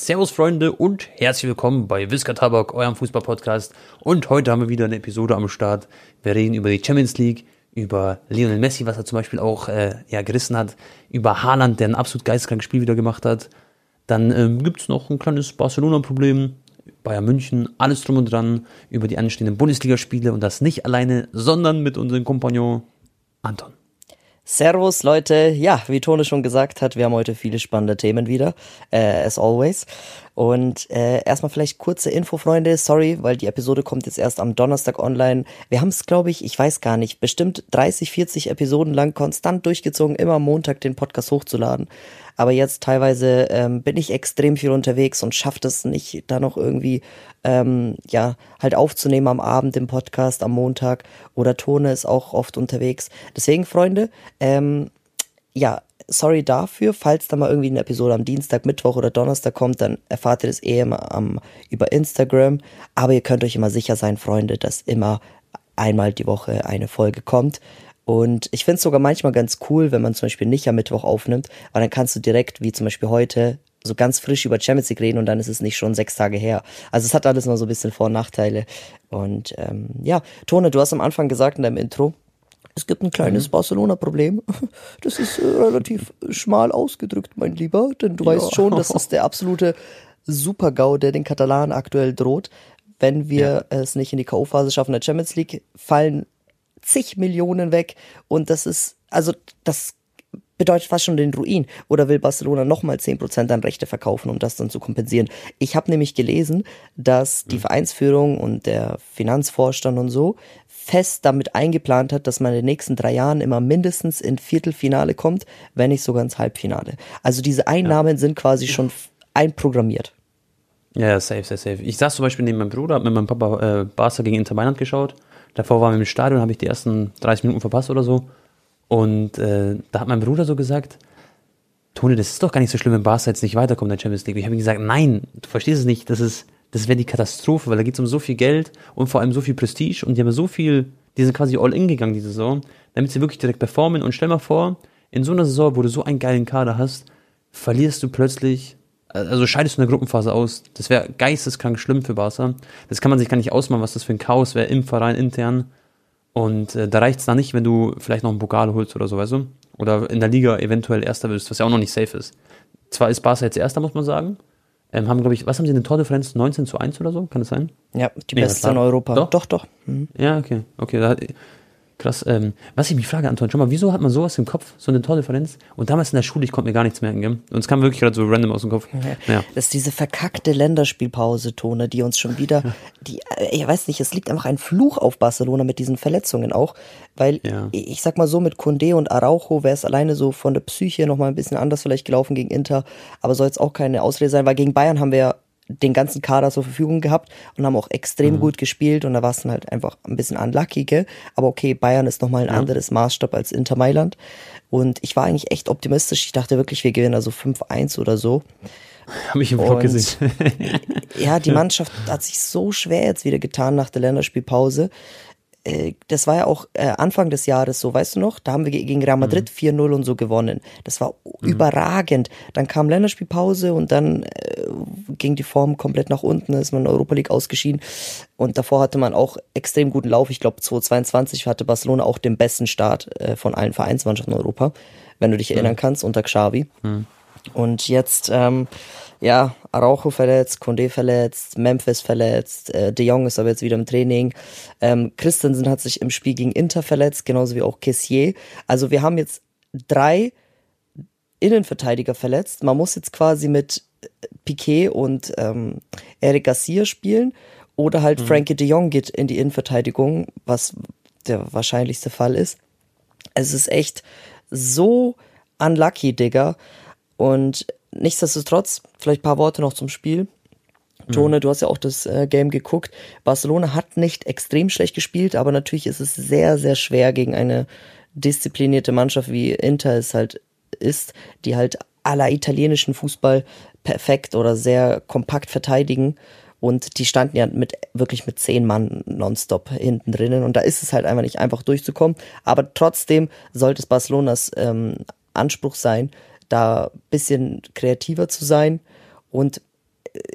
Servus Freunde und herzlich willkommen bei Wiska Tabak, eurem Fußballpodcast. Und heute haben wir wieder eine Episode am Start. Wir reden über die Champions League, über Lionel Messi, was er zum Beispiel auch äh, ja, gerissen hat, über Haaland, der ein absolut geisteskrankes Spiel wieder gemacht hat. Dann ähm, gibt es noch ein kleines Barcelona-Problem, Bayern München, alles drum und dran, über die anstehenden Bundesligaspiele und das nicht alleine, sondern mit unserem Kompagnon Anton. Servus Leute, ja, wie Tone schon gesagt hat, wir haben heute viele spannende Themen wieder, äh, as always. Und äh, erstmal vielleicht kurze Info, Freunde, sorry, weil die Episode kommt jetzt erst am Donnerstag online. Wir haben es, glaube ich, ich weiß gar nicht, bestimmt 30, 40 Episoden lang konstant durchgezogen, immer Montag den Podcast hochzuladen. Aber jetzt teilweise ähm, bin ich extrem viel unterwegs und schafft es nicht, da noch irgendwie ähm, ja halt aufzunehmen am Abend im Podcast am Montag oder Tone ist auch oft unterwegs. Deswegen, Freunde, ähm, ja, sorry dafür. Falls da mal irgendwie eine Episode am Dienstag, Mittwoch oder Donnerstag kommt, dann erfahrt ihr das eh immer am, über Instagram. Aber ihr könnt euch immer sicher sein, Freunde, dass immer einmal die Woche eine Folge kommt. Und ich finde es sogar manchmal ganz cool, wenn man zum Beispiel nicht am Mittwoch aufnimmt, weil dann kannst du direkt, wie zum Beispiel heute, so ganz frisch über Champions League reden und dann ist es nicht schon sechs Tage her. Also es hat alles noch so ein bisschen Vor- und Nachteile. Und ähm, ja, Tone, du hast am Anfang gesagt in deinem Intro, es gibt ein kleines mhm. Barcelona-Problem. Das ist äh, relativ schmal ausgedrückt, mein Lieber, denn du ja. weißt schon, das ist der absolute Super-GAU, der den Katalanen aktuell droht. Wenn wir ja. es nicht in die K.O.-Phase schaffen der Champions League, fallen zig Millionen weg und das ist, also das bedeutet fast schon den Ruin. Oder will Barcelona nochmal 10% an Rechte verkaufen, um das dann zu kompensieren? Ich habe nämlich gelesen, dass die hm. Vereinsführung und der Finanzvorstand und so fest damit eingeplant hat, dass man in den nächsten drei Jahren immer mindestens in Viertelfinale kommt, wenn nicht sogar ins Halbfinale. Also diese Einnahmen ja. sind quasi schon einprogrammiert. Ja, safe, safe, safe. Ich saß zum Beispiel neben meinem Bruder, hab mit meinem Papa äh, Barca gegen Inter Mailand geschaut Davor waren wir im Stadion, habe ich die ersten 30 Minuten verpasst oder so. Und äh, da hat mein Bruder so gesagt, Toni, das ist doch gar nicht so schlimm, wenn Barca jetzt nicht weiterkommt in der Champions League. Ich habe ihm gesagt, nein, du verstehst es nicht, das ist, das wäre die Katastrophe, weil da geht es um so viel Geld und vor allem so viel Prestige und die haben so viel, die sind quasi all in gegangen, die Saison, damit sie wirklich direkt performen und stell mal vor, in so einer Saison, wo du so einen geilen Kader hast, verlierst du plötzlich also scheidest du in der Gruppenphase aus. Das wäre geisteskrank schlimm für Barca. Das kann man sich gar nicht ausmalen, was das für ein Chaos wäre im Verein intern. Und äh, da reicht es dann nicht, wenn du vielleicht noch einen Pokal holst oder so, weißt du? Oder in der Liga eventuell Erster wirst, was ja auch noch nicht safe ist. Zwar ist Barca jetzt Erster, muss man sagen. Ähm, haben, glaube ich, was haben sie eine Tordifferenz? 19 zu 1 oder so? Kann das sein? Ja, die nee, beste in Europa. Doch, doch. doch. Mhm. Ja, okay. Okay, da, Krass. Ähm, was ich mich frage, Anton, schau mal, wieso hat man sowas im Kopf, so eine Tordifferenz? Und damals in der Schule, ich konnte mir gar nichts merken, gell? Und es kam wirklich gerade so random aus dem Kopf. Ja. ja. Das ist diese verkackte Länderspielpause, Tone, die uns schon wieder, die, äh, ich weiß nicht, es liegt einfach ein Fluch auf Barcelona mit diesen Verletzungen auch, weil ja. ich sag mal so, mit Condé und Araujo wäre es alleine so von der Psyche nochmal ein bisschen anders vielleicht gelaufen gegen Inter, aber soll jetzt auch keine Ausrede sein, weil gegen Bayern haben wir ja den ganzen Kader zur Verfügung gehabt und haben auch extrem mhm. gut gespielt und da war es dann halt einfach ein bisschen unlucky, gell? Aber okay, Bayern ist nochmal ein ja. anderes Maßstab als Inter Mailand und ich war eigentlich echt optimistisch. Ich dachte wirklich, wir gewinnen also 5-1 oder so. Habe ich im Vlog gesehen. ja, die Mannschaft hat sich so schwer jetzt wieder getan nach der Länderspielpause. Äh, das war ja auch äh, Anfang des Jahres so, weißt du noch? Da haben wir gegen Real Madrid mhm. 4-0 und so gewonnen. Das war mhm. überragend. Dann kam Länderspielpause und dann äh, ging die Form komplett nach unten, ist man in der Europa League ausgeschieden. Und davor hatte man auch extrem guten Lauf. Ich glaube, 2022 hatte Barcelona auch den besten Start äh, von allen Vereinsmannschaften in Europa, wenn du dich erinnern mhm. kannst, unter Xavi. Mhm. Und jetzt, ähm, ja, Araujo verletzt, Condé verletzt, Memphis verletzt, äh, De Jong ist aber jetzt wieder im Training. Ähm, Christensen hat sich im Spiel gegen Inter verletzt, genauso wie auch Kessier. Also wir haben jetzt drei Innenverteidiger verletzt. Man muss jetzt quasi mit Piquet und ähm, Eric Garcia spielen oder halt mhm. Frankie de Jong geht in die Innenverteidigung, was der wahrscheinlichste Fall ist. Es ist echt so unlucky, Digga. Und nichtsdestotrotz, vielleicht ein paar Worte noch zum Spiel. Tone, mhm. du hast ja auch das äh, Game geguckt. Barcelona hat nicht extrem schlecht gespielt, aber natürlich ist es sehr, sehr schwer gegen eine disziplinierte Mannschaft wie Inter es halt ist, die halt aller italienischen Fußball perfekt oder sehr kompakt verteidigen. Und die standen ja mit wirklich mit zehn Mann nonstop hinten drinnen. Und da ist es halt einfach nicht einfach durchzukommen. Aber trotzdem sollte es Barcelonas ähm, Anspruch sein, da bisschen kreativer zu sein. Und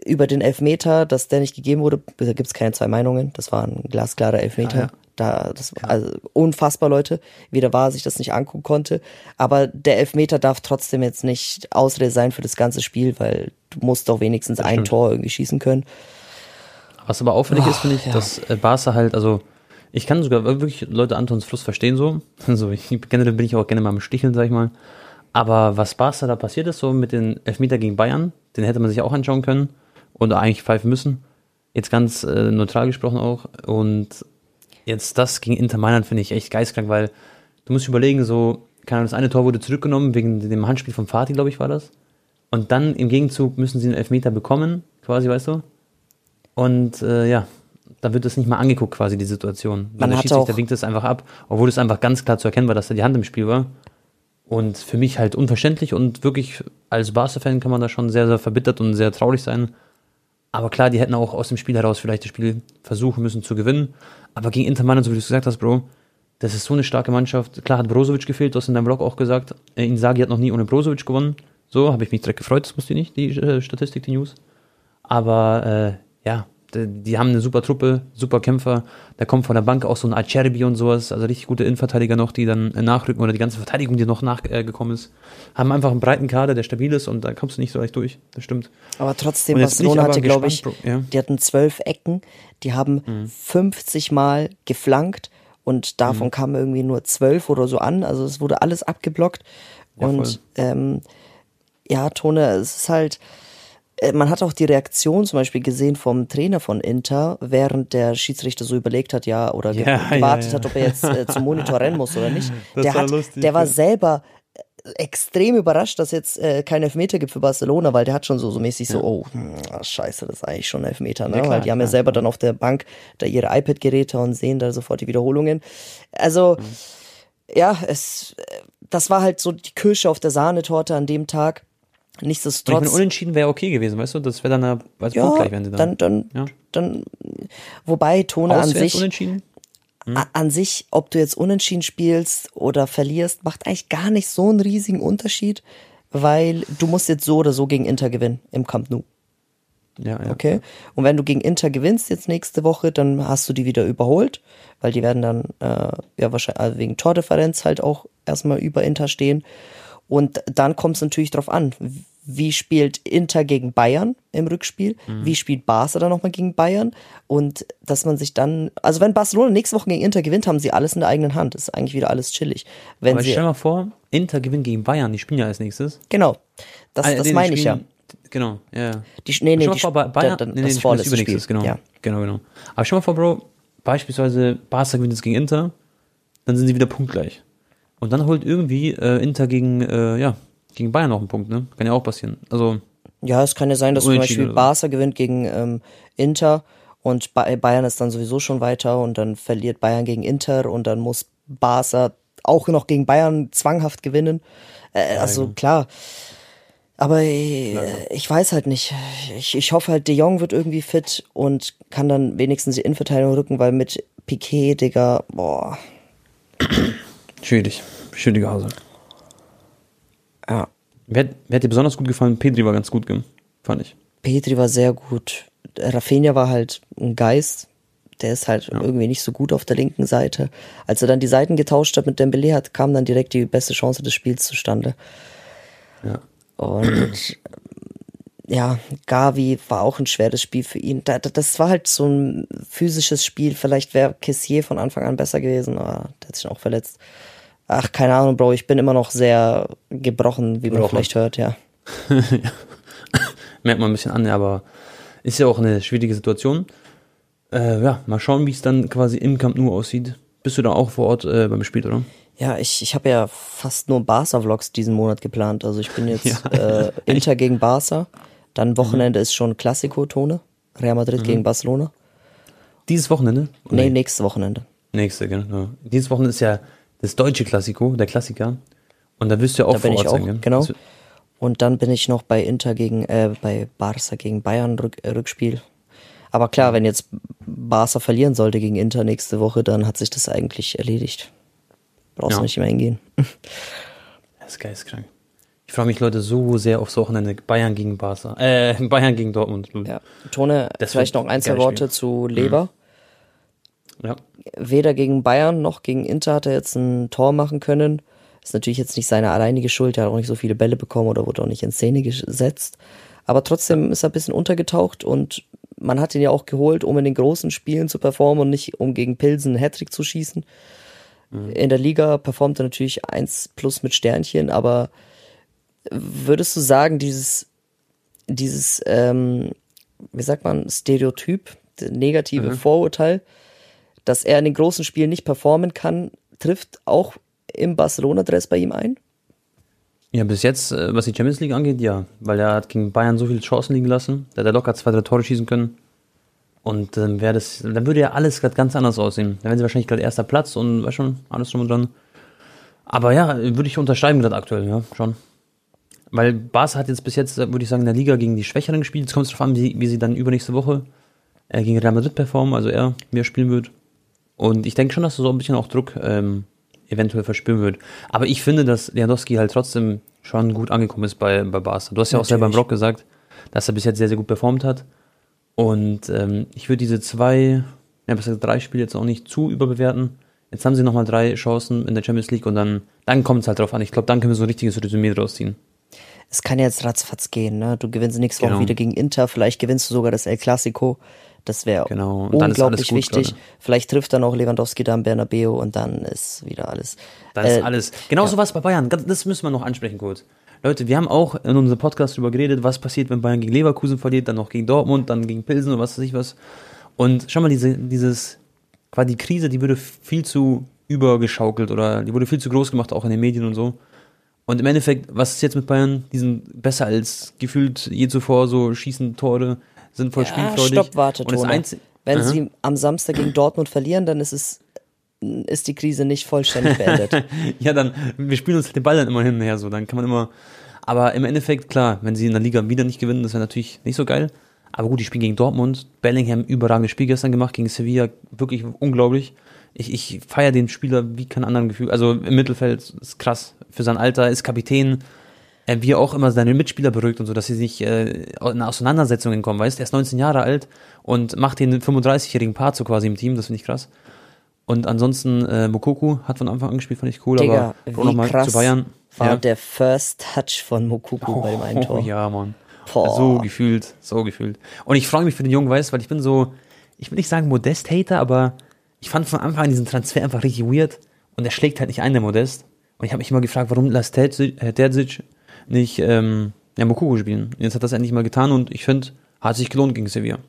über den Elfmeter, dass der nicht gegeben wurde, da gibt's keine zwei Meinungen. Das war ein glasklarer Elfmeter. Ja, ja. Da, das war also unfassbar, Leute, wie der war, sich das nicht angucken konnte. Aber der Elfmeter darf trotzdem jetzt nicht Ausrede sein für das ganze Spiel, weil du musst doch wenigstens ein stimmt. Tor irgendwie schießen können. Was aber auffällig Oh, ist, finde ich, ja. dass äh, Barca halt, also ich kann sogar wirklich Leute Antons Frust verstehen so. Also ich, generell bin ich auch gerne mal am Sticheln, sag ich mal. Aber was Barca da passiert ist, so mit den Elfmeter gegen Bayern, den hätte man sich auch anschauen können oder eigentlich pfeifen müssen. Jetzt ganz äh, neutral gesprochen auch. Und jetzt das gegen Inter Mailand finde ich echt geistkrank, weil du musst überlegen, so, keine Ahnung, das eine Tor wurde zurückgenommen wegen dem Handspiel von Fatih, glaube ich, war das. Und dann im Gegenzug müssen sie einen Elfmeter bekommen, quasi, weißt du? Und äh, ja, da wird das nicht mal angeguckt, quasi die Situation. Man der Schiedsrichter winkt es einfach ab, obwohl es einfach ganz klar zu erkennen war, dass da die Hand im Spiel war. Und für mich halt unverständlich und wirklich als Barca-Fan kann man da schon sehr, sehr verbittert und sehr traurig sein. Aber klar, die hätten auch aus dem Spiel heraus vielleicht das Spiel versuchen müssen zu gewinnen. Aber gegen Inter Mailand, so wie du es gesagt hast, Bro, das ist so eine starke Mannschaft. Klar hat Brozovic gefehlt, du hast in deinem Blog auch gesagt, äh, Inzaghi hat noch nie ohne Brozovic gewonnen. So, habe ich mich direkt gefreut, das wusste ich nicht, die äh, Statistik, die News. Aber äh, ja, die, die haben eine super Truppe, super Kämpfer. Da kommt von der Bank auch so ein Acerbi und sowas, also richtig gute Innenverteidiger noch, die dann äh, nachrücken oder die ganze Verteidigung, die noch nachgekommen äh, ist. Haben einfach einen breiten Kader, der stabil ist und da kommst du nicht so leicht durch. Das stimmt. Aber trotzdem, Barcelona aber hatte, glaube ich, ja. Mhm. die hatten zwölf Ecken, die haben 50 Mal geflankt und davon kamen irgendwie nur zwölf oder so an. Also es wurde alles abgeblockt. Ja, und ähm, ja, Tone, es ist halt, äh, man hat auch die Reaktion zum Beispiel gesehen vom Trainer von Inter, während der Schiedsrichter so überlegt hat, ja, oder Ja, ja, gewartet ja. hat, ob er jetzt äh, zum Monitor rennen muss oder nicht. Das der, war hat, lustig, der war ja. selber äh, extrem überrascht, dass jetzt äh, kein Elfmeter gibt für Barcelona, weil der hat schon so, so mäßig so, oh, hm, ah, scheiße, das ist eigentlich schon ein Elfmeter, ne? Ja, klar, weil die haben ja selber dann auf der Bank da ihre iPad-Geräte und sehen da sofort die Wiederholungen. Also, Mhm. ja, es, äh, das war halt so die Kirsche auf der Sahnetorte an dem Tag. Und ich Nichtsdestotrotz. unentschieden wäre okay gewesen, weißt du? Das wäre dann eine, also Ja, punktgleich wären sie dann. dann, dann, Ja. dann, wobei Tone an sich, unentschieden? a- an sich, ob du jetzt unentschieden spielst oder verlierst, macht eigentlich gar nicht so einen riesigen Unterschied, weil du musst jetzt so oder so gegen Inter gewinnen im Camp Nou. Ja, ja. Okay. Und wenn du gegen Inter gewinnst jetzt nächste Woche, dann hast du die wieder überholt, weil die werden dann äh, ja wahrscheinlich also wegen Tordifferenz halt auch erstmal über Inter stehen. Und dann kommt es natürlich drauf an, wie spielt Inter gegen Bayern im Rückspiel, Mhm. wie spielt Barca dann nochmal gegen Bayern und dass man sich dann, also wenn Barcelona nächste Woche gegen Inter gewinnt, haben sie alles in der eigenen Hand. Das ist eigentlich wieder alles chillig. Wenn Aber sie, stell mal vor, Inter gewinnt gegen Bayern, die spielen ja als nächstes. genau, das, Ah, das nee, meine ich ja. Genau, ja. Die, nee, nee, die, vor, Bayern, da- da- nee, nee, das vorletzte übernächstes, Spiel. genau. Ja. Genau, genau. Aber stell mal vor, Bro, beispielsweise Barca gewinnt jetzt gegen Inter, dann sind sie wieder punktgleich. Und dann holt irgendwie äh, Inter gegen, äh, ja, gegen Bayern noch einen Punkt, ne? Kann ja auch passieren. Also, Ja, es kann ja sein, dass zum Beispiel. Barca gewinnt gegen ähm, Inter und ba Bayern ist dann sowieso schon weiter und dann verliert Bayern gegen Inter und dann muss Barca auch noch gegen Bayern zwanghaft gewinnen. Äh, also klar. Aber äh, ich weiß halt nicht. Ich, ich hoffe halt, De Jong wird irgendwie fit und kann dann wenigstens die Innenverteidigung rücken, weil mit Piquet, Digga, boah, schwierig. Schwierige Hause. ja. Wer, wer hat dir besonders gut gefallen? Pedri war ganz gut, fand ich. Petri war sehr gut. Rafinha war halt ein Geist. Der ist halt irgendwie nicht so gut auf der linken Seite. Als er dann die Seiten getauscht hat mit Dembele, hat, kam dann direkt die beste Chance des Spiels zustande. Ja. Und ja, Gavi war auch ein schweres Spiel für ihn. Da, da, das war halt so ein physisches Spiel. Vielleicht wäre Kessier von Anfang an besser gewesen, aber der hat sich auch verletzt. Ach, keine Ahnung, Bro. Ich bin immer noch sehr gebrochen, wie man Gebrochen. vielleicht hört, ja. Merkt man ein bisschen an, aber ist ja auch eine schwierige Situation. Äh, ja, mal schauen, wie es dann quasi im Camp Nou aussieht. Bist du da auch vor Ort äh, beim Spiel, oder? Ja, ich, ich habe ja fast nur Barca-Vlogs diesen Monat geplant. Also ich bin jetzt Ja, äh, Inter gegen Barca. Dann Wochenende ist schon Klassiko-Tone. Real Madrid gegen Barcelona. Dieses Wochenende? Nee, nächstes Wochenende. Nächste, genau. Dieses Wochenende ist ja das deutsche Klassiko, der Klassiker. Und da wirst du ja auch Da vor ich Ort auch, sein, gell? genau. Und dann bin ich noch bei Inter gegen, äh, bei Barca gegen Bayern Rück, äh, Rückspiel. Aber klar, wenn jetzt Barca verlieren sollte gegen Inter nächste Woche, dann hat sich das eigentlich erledigt. Brauchst Ja. du nicht mehr hingehen. Das ist geisteskrank. Ich freue mich, Leute, so sehr aufs Wochenende. Bayern gegen Barca. Äh, Bayern gegen Dortmund. Ja. Tone, Das vielleicht noch ein, zwei Worte zu Leber. Ja. Weder gegen Bayern noch gegen Inter hat er jetzt ein Tor machen können. Ist natürlich jetzt nicht seine alleinige Schuld, er hat auch nicht so viele Bälle bekommen oder wurde auch nicht in Szene gesetzt. Aber trotzdem ist er ein bisschen untergetaucht und man hat ihn ja auch geholt, um in den großen Spielen zu performen und nicht um gegen Pilsen einen Hattrick zu schießen. In der Liga performt er natürlich 1 plus mit Sternchen, aber würdest du sagen, dieses, dieses, ähm, wie sagt man, Stereotyp, das negative Vorurteil, dass er in den großen Spielen nicht performen kann, trifft auch im Barcelona-Dress bei ihm ein? Ja, bis jetzt, äh, was die Champions League angeht, ja. Weil er hat gegen Bayern so viele Chancen liegen lassen. Da hätte er locker zwei, drei Tore schießen können. Und dann wäre das, dann würde ja alles gerade ganz anders aussehen. Dann wären sie wahrscheinlich gerade erster Platz und weißt schon, alles drum und dran. Aber ja, würde ich unterschreiben gerade aktuell, ja, schon. Weil Barca hat jetzt bis jetzt, äh, würde ich sagen, in der Liga gegen die Schwächeren gespielt. Jetzt kommt es darauf an, wie, wie sie dann übernächste Woche äh, gegen Real Madrid performen, also er, er spielen wird. Und ich denke schon, dass er so ein bisschen auch Druck ähm, eventuell verspüren wird. Aber ich finde, dass Lewandowski halt trotzdem schon gut angekommen ist bei, bei Barca. Du hast ja auch selber im Natürlich. Blog gesagt, dass er bis jetzt sehr, sehr gut performt hat. Und ähm, ich würde diese zwei, ja, besser drei Spiele jetzt auch nicht zu überbewerten. Jetzt haben sie nochmal drei Chancen in der Champions League und dann, dann kommt es halt drauf an. Ich glaube, dann können wir so ein richtiges Resümee draus ziehen. Es kann ja jetzt ratzfatz gehen, ne? Du gewinnst nächste Woche Genau. wieder gegen Inter, vielleicht gewinnst du sogar das El Clasico. Das wäre Genau, unglaublich wichtig. gerade. Vielleicht trifft dann auch Lewandowski da am Bernabeu und dann ist wieder alles. Dann Äh, ist alles. Genauso was bei Bayern. Das müssen wir noch ansprechen kurz. Leute, wir haben auch in unserem Podcast darüber geredet, was passiert, wenn Bayern gegen Leverkusen verliert, dann noch gegen Dortmund, dann gegen Pilsen und was weiß ich was. Und schau mal, diese, dieses, quasi die Krise, die wurde viel zu übergeschaukelt oder die wurde viel zu groß gemacht, auch in den Medien und so. Und im Endeffekt, was ist jetzt mit Bayern? Die sind besser als gefühlt je zuvor, so schießen Tore, sind voll Ja, spielfreudig. stopp, warte, Tone. Wenn Aha. sie am Samstag gegen Dortmund verlieren, dann ist es ist die Krise nicht vollständig beendet. ja, dann, wir spielen uns den Ball dann immer hin und her, so, dann kann man immer, aber im Endeffekt, klar, wenn sie in der Liga wieder nicht gewinnen, das wäre natürlich nicht so geil, aber gut, die spielen gegen Dortmund, Bellingham, überragendes Spiel gestern gemacht, gegen Sevilla, wirklich unglaublich, ich, ich feiere den Spieler wie kein anderen Gefühl, also im Mittelfeld ist krass, für sein Alter, ist Kapitän, äh, wie er auch immer seine Mitspieler beruhigt und so, dass sie nicht äh, in Auseinandersetzungen kommen, weißt, er ist 19 Jahre alt und macht den 35-jährigen Part so quasi im Team, das finde ich krass. Und ansonsten, äh, Mokoku hat von Anfang an gespielt, fand ich cool, Digga, aber auch nochmal krass zu Bayern. war ja. der First Touch von Mokuku bei dem einen Tor. Oh, ja, Mann. Boah. So gefühlt, so gefühlt. Und ich freue mich für den Jungen, weißt weil ich bin so, ich will nicht sagen Modest-Hater, aber ich fand von Anfang an diesen Transfer einfach richtig weird und er schlägt halt nicht ein, der Modest. Und ich habe mich immer gefragt, warum lässt Terzic, äh, Terzic nicht ähm, ja, Mokuku spielen. Jetzt hat er das endlich mal getan und ich finde, hat sich gelohnt gegen Sevilla.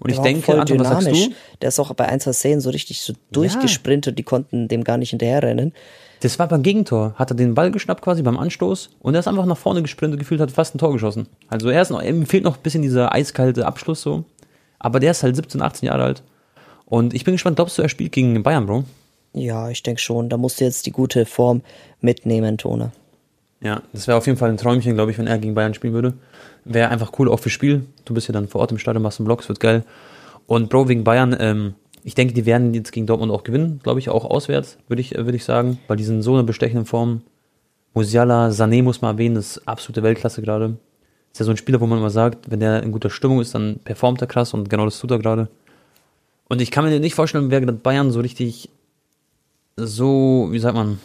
Und ich Der auch denke, voll Anton, was sagst dynamisch. du? Der ist auch bei ein, zwei Szenen so richtig so durchgesprintet, die konnten dem gar nicht hinterherrennen. Das war beim Gegentor. Hat er den Ball geschnappt quasi beim Anstoß und er ist einfach nach vorne gesprintet, gefühlt hat fast ein Tor geschossen. Also er ist noch, ihm fehlt noch ein bisschen dieser eiskalte Abschluss so. Aber der ist halt 17, 18 Jahre alt. Und ich bin gespannt, glaubst du, er spielt gegen Bayern, Bro? Ja, ich denke schon. Da musst du jetzt die gute Form mitnehmen, Tone. Ja, das wäre auf jeden Fall ein Träumchen, glaube ich, wenn er gegen Bayern spielen würde. Wäre einfach cool auch fürs Spiel. Du bist ja dann vor Ort im Stadion, machst einen Vlogs, wird geil. Und Bro, wegen Bayern, ähm, ich denke, die werden jetzt gegen Dortmund auch gewinnen, glaube ich, auch auswärts, würde ich, würde ich sagen, weil die sind in so einer bestechenden Form. Musiala, Sané muss man erwähnen, das ist absolute Weltklasse gerade. Ist ja so ein Spieler, wo man immer sagt, wenn der in guter Stimmung ist, dann performt er krass und genau das tut er gerade. Und ich kann mir nicht vorstellen, wer Bayern so richtig so, wie sagt man,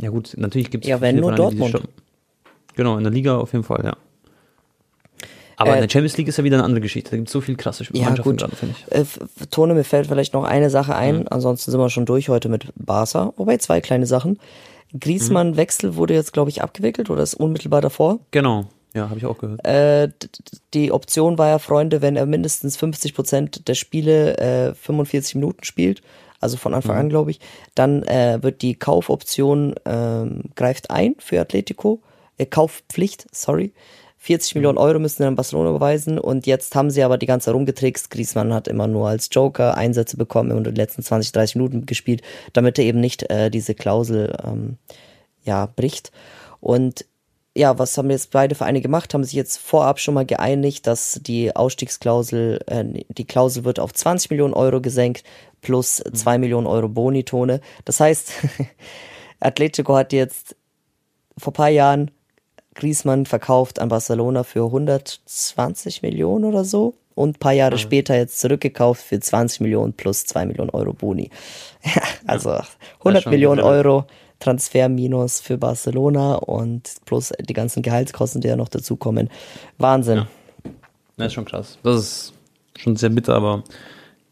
ja gut, natürlich gibt es Ja, wenn nur Dortmund. Genau, in der Liga auf jeden Fall, ja. Aber Äh, in der Champions League ist ja wieder eine andere Geschichte. Da gibt es so viel krasse Ja, Mannschaften gut. finde ich. Äh, Tone, mir fällt vielleicht noch eine Sache ein. Mhm. Ansonsten sind wir schon durch heute mit Barca. Wobei zwei kleine Sachen. Mhm. Griezmann-Wechsel wurde jetzt, glaube ich, abgewickelt oder ist unmittelbar davor. Genau, ja, habe ich auch gehört. Äh, die Option war ja, Freunde, wenn er mindestens 50 Prozent der Spiele äh, 45 Minuten spielt, also von Anfang Mhm. an, glaube ich, dann äh, wird die Kaufoption ähm, greift ein für Atletico. Äh, Kaufpflicht, sorry. 40 Millionen Euro müssen sie an Barcelona überweisen und jetzt haben sie aber die ganze Zeit rumgetrickst. Griezmann hat immer nur als Joker Einsätze bekommen und in den letzten 20, 30 Minuten gespielt, damit er eben nicht äh, diese Klausel ähm, ja, bricht. Und ja, was haben jetzt beide Vereine gemacht? Haben sich jetzt vorab schon mal geeinigt, dass die Ausstiegsklausel, äh, die Klausel wird auf 20 Millionen Euro gesenkt plus 2 Millionen Euro Bonitone. Das heißt, Atletico hat jetzt vor paar Jahren Griezmann verkauft an Barcelona für 120 Millionen oder so und ein paar Jahre mhm. später jetzt zurückgekauft für 20 Millionen plus 2 Millionen Euro Boni. also 100 Millionen Euro Transferminus für Barcelona und plus die ganzen Gehaltskosten, die ja noch dazukommen. Wahnsinn. Ja. Das ist schon krass. Das ist schon sehr bitter, aber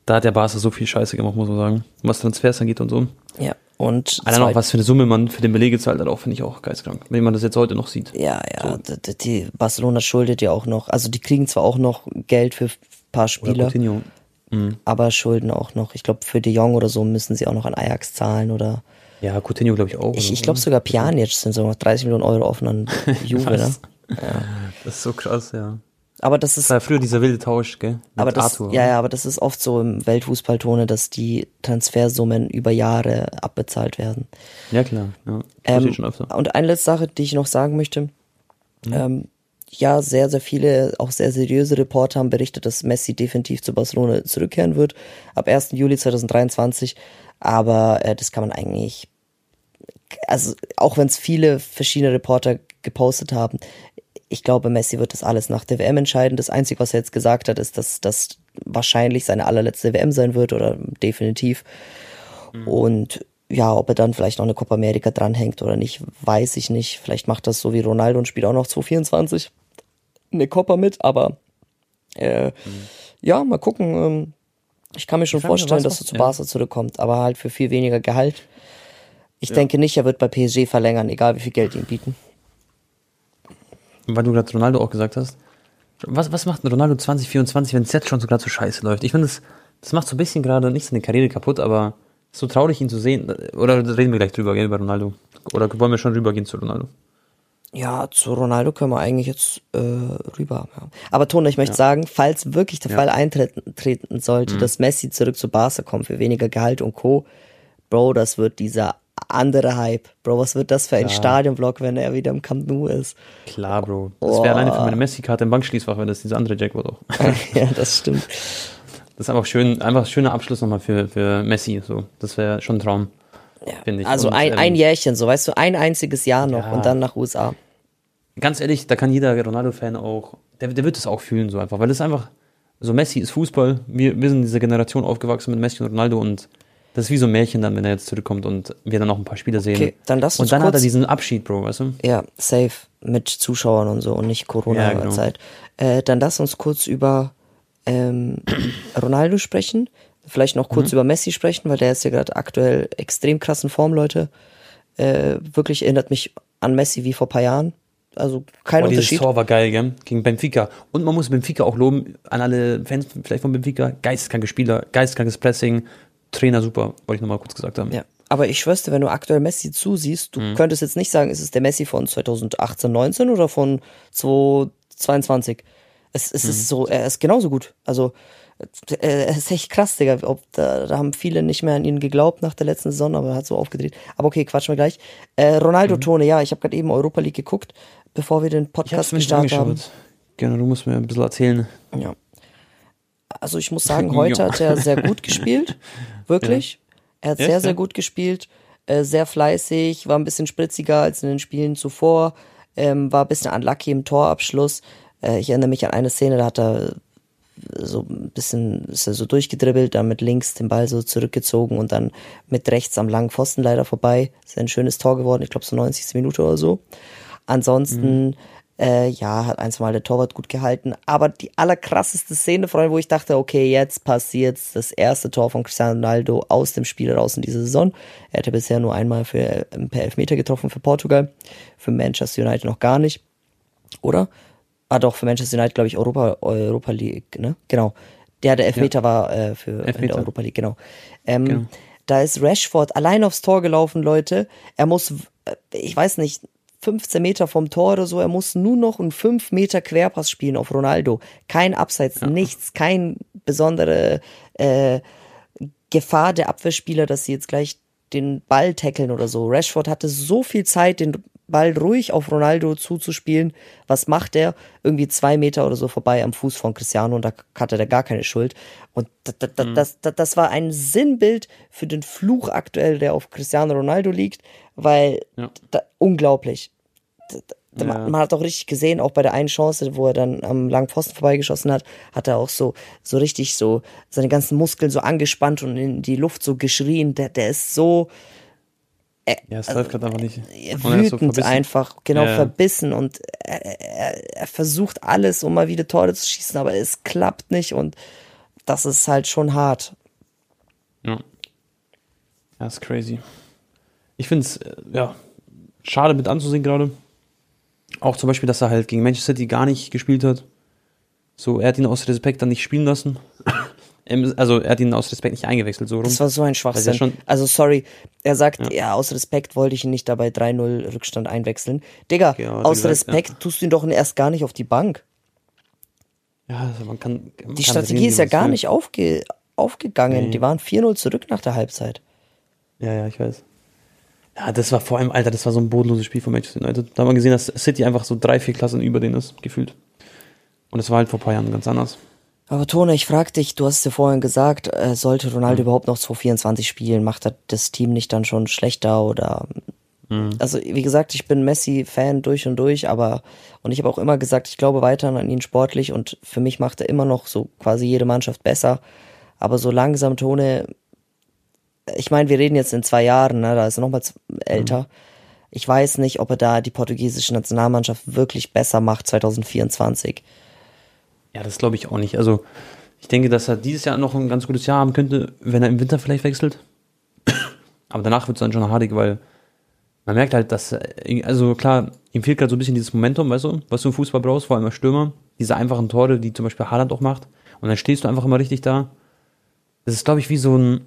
da hat der Barca so viel Scheiße gemacht, muss man sagen. Was Transfers angeht und so. Ja. Und Allein auch, was für eine Summe man für den Beleg gezahlt hat, auch finde ich auch geistkrank, wenn man das jetzt heute noch sieht. Ja, ja, so. die, die Barcelona schuldet ja auch noch, also die kriegen zwar auch noch Geld für ein paar Spieler, mhm. aber schulden auch noch, ich glaube für De Jong oder so müssen sie auch noch an Ajax zahlen oder ja, Coutinho glaube ich auch. Ich, ich glaube sogar Pjanic sind so noch 30 Millionen Euro offen an Juve, ne? Ja. Das ist so krass, ja. Aber das ist. Das war früher dieser wilde Tausch, gell? Mit aber das, Arthur. ja, ja, aber das ist oft so im Weltfußballtone, dass die Transfersummen über Jahre abbezahlt werden. Ja, klar. Ja, ähm, schon öfter. Und eine letzte Sache, die ich noch sagen möchte. Mhm. Ähm, ja, sehr, sehr viele, auch sehr seriöse Reporter haben berichtet, dass Messi definitiv zu Barcelona zurückkehren wird. Ab 1. Juli 2023. Aber äh, das kann man eigentlich, also auch wenn es viele verschiedene Reporter gepostet haben, ich glaube, Messi wird das alles nach der WM entscheiden. Das Einzige, was er jetzt gesagt hat, ist, dass das wahrscheinlich seine allerletzte WM sein wird oder definitiv. Mhm. Und ja, ob er dann vielleicht noch eine Copa America dranhängt oder nicht, weiß ich nicht. Vielleicht macht das so wie Ronaldo und spielt auch noch 2024 eine Copa mit, aber äh, mhm. ja, mal gucken. Ähm, ich kann mir schon vorstellen, dass er zu Barca zurückkommt, aber halt für viel weniger Gehalt. Ich ja. denke nicht, er wird bei PSG verlängern, egal wie viel Geld ihm bieten weil du gerade Ronaldo auch gesagt hast, was, was macht ein Ronaldo 2024, wenn es jetzt schon so gerade so scheiße läuft? Ich finde, das, das macht so ein bisschen gerade nicht seine Karriere kaputt, aber so traurig, ihn zu sehen. Oder reden wir gleich drüber, gell, über Ronaldo? Oder wollen wir schon rübergehen zu Ronaldo? Ja, zu Ronaldo können wir eigentlich jetzt äh, rüber. Ja. Aber Tone, ich möchte ja. sagen, falls wirklich der ja. Fall eintreten sollte, mhm. dass Messi zurück zu Barca kommt für weniger Gehalt und Co., Bro, das wird dieser andere Hype. Bro, was wird das für ein. Stadionblock, wenn er wieder im Camp Nou ist? Klar, Bro. Das wäre alleine für meine Messi-Karte im Bankschließfach, wenn das dieser andere Jackpot auch. ja, das stimmt. Das ist einfach schön, einfach ein schöner Abschluss nochmal für, für Messi. So. Das wäre schon ein Traum. Ja. Finde ich. Also und, ein, ähm, ein Jährchen, so weißt du, ein einziges Jahr noch ja. und dann nach USA. Ganz ehrlich, da kann jeder Ronaldo-Fan auch, der, der wird es auch fühlen, so einfach, weil es einfach, so Messi ist Fußball. Wir, wir sind in dieser Generation aufgewachsen mit Messi und Ronaldo und das ist wie so ein Märchen dann, wenn er jetzt zurückkommt und wir dann noch ein paar Spiele sehen. Okay, dann lass uns Und dann hat er diesen Abschied, Bro, weißt du? Ja, safe. Mit Zuschauern und so und nicht Corona-Zeit. Ja, genau. äh, dann lass uns kurz über ähm, Ronaldo sprechen. Vielleicht noch kurz mhm. über Messi sprechen, weil der ist ja gerade aktuell extrem krassen Form, Leute. Äh, wirklich erinnert mich an Messi wie vor paar Jahren. Also kein oh, Unterschied. Dieses Tor war geil, gell? Gegen Benfica. Und man muss Benfica auch loben, an alle Fans vielleicht von Benfica. Geisteskranke Spieler, geisteskrankes Pressing, Trainer super, wollte ich nochmal kurz gesagt haben. Ja. Aber ich schwör's dir, wenn du aktuell Messi zusiehst, du mhm. könntest jetzt nicht sagen, ist es der Messi von 2018, 19 oder von 2022. Es, es mhm. ist so, er ist genauso gut. Also, er ist echt krass, Digga. Ob, da, da haben viele nicht mehr an ihn geglaubt nach der letzten Saison, aber er hat so aufgedreht. Aber okay, quatschen wir gleich. Äh, Ronaldo mhm. Tone, ja, ich habe gerade eben Europa League geguckt, bevor wir den Podcast gestartet haben. Gerne, du musst mir ein bisschen erzählen. Ja. Also ich muss sagen, heute hat er sehr gut gespielt. Wirklich. Er hat sehr, sehr gut gespielt. Äh, sehr fleißig, war ein bisschen spritziger als in den Spielen zuvor. Ähm, war ein bisschen unlucky im Torabschluss. Äh, ich erinnere mich an eine Szene, da hat er so ein bisschen ist er so durchgedribbelt, dann mit links den Ball so zurückgezogen und dann mit rechts am langen Pfosten leider vorbei. Ist ein schönes Tor geworden, ich glaube so 90. Minute oder so. Ansonsten mhm. Äh, ja, hat ein, zwei Mal der Torwart gut gehalten. Aber die allerkrasseste Szene, Freunde, wo ich dachte, okay, jetzt passiert das erste Tor von Cristiano Ronaldo aus dem Spiel raus in dieser Saison. Er hatte bisher nur einmal für, äh, per Elfmeter getroffen für Portugal. Für Manchester United noch gar nicht. Oder? Ah, doch, für Manchester United, glaube ich, Europa, Europa League, ne? Genau. Der, der Elfmeter ja. war äh, für Elfmeter. der Europa League, genau. Ähm, genau. Da ist Rashford allein aufs Tor gelaufen, Leute. Er muss, äh, ich weiß nicht, 15 Meter vom Tor oder so. Er muss nur noch einen 5 Meter Querpass spielen auf Ronaldo. Kein Abseits, ja. nichts, kein besondere äh, Gefahr der Abwehrspieler, dass sie jetzt gleich den Ball tackeln oder so. Rashford hatte so viel Zeit, den Ball ruhig auf Ronaldo zuzuspielen. Was macht er? Irgendwie zwei Meter oder so vorbei am Fuß von Cristiano und da hatte er gar keine Schuld. Und das, das, mhm. das, das war ein Sinnbild für den Fluch aktuell, der auf Cristiano Ronaldo liegt, weil ja. da, unglaublich. Ja. Man, man, hat auch richtig gesehen, auch bei der einen Chance, wo er dann am langen Pfosten vorbeigeschossen hat, hat er auch so, so richtig so seine ganzen Muskeln so angespannt und in die Luft so geschrien. Der, der ist so. Äh, ja, es läuft gerade einfach nicht. Wütend so einfach, genau, ja. verbissen und er, er, er versucht alles, um mal wieder Tore zu schießen, aber es klappt nicht und das ist halt schon hart. Ja. Das ist crazy. Ich finde es, äh, ja, schade mit anzusehen gerade. Auch zum Beispiel, dass er halt gegen Manchester City gar nicht gespielt hat. So, er hat ihn aus Respekt dann nicht spielen lassen. Also, er hat ihn aus Respekt nicht eingewechselt, so rum. Das war so ein Schwachsinn. also, sorry, er sagt, ja. ja. aus Respekt wollte ich ihn nicht dabei 3-0 Rückstand einwechseln. Digga, ja, aus gesagt, Respekt ja. tust du ihn doch erst gar nicht auf die Bank. Ja, also man kann. Man die kann Strategie sehen, ist ja gar will. nicht aufge aufgegangen. Nee. Die waren 4-0 zurück nach der Halbzeit. Ja, ja, ich weiß. Ja, das war vor allem, Alter, das war so ein bodenloses Spiel von Manchester United. Da haben wir gesehen, dass City einfach so drei, vier Klassen über denen ist, gefühlt. Und das war halt vor ein paar Jahren ganz anders. Aber Tone, ich frag dich, du hast es ja vorhin gesagt, äh, sollte Ronaldo mhm. überhaupt noch 224 spielen? Macht er das Team nicht dann schon schlechter oder mhm. also wie gesagt, ich bin Messi-Fan durch und durch, aber und ich habe auch immer gesagt, ich glaube weiter an ihn sportlich und für mich macht er immer noch so quasi jede Mannschaft besser. Aber so langsam, Tone, ich meine, wir reden jetzt in zwei Jahren, ne, da ist er nochmal älter. Mhm. Ich weiß nicht, ob er da die portugiesische Nationalmannschaft wirklich besser macht 2024. Ja, das glaube ich auch nicht. Also, ich denke, dass er dieses Jahr noch ein ganz gutes Jahr haben könnte, wenn er im Winter vielleicht wechselt. Aber danach wird es dann schon hardig, weil man merkt halt, dass, also klar, ihm fehlt gerade so ein bisschen dieses Momentum, weißt du, was du im Fußball brauchst, vor allem als Stürmer. Diese einfachen Tore, die zum Beispiel Haaland auch macht. Und dann stehst du einfach immer richtig da. Das ist, glaube ich, wie so ein,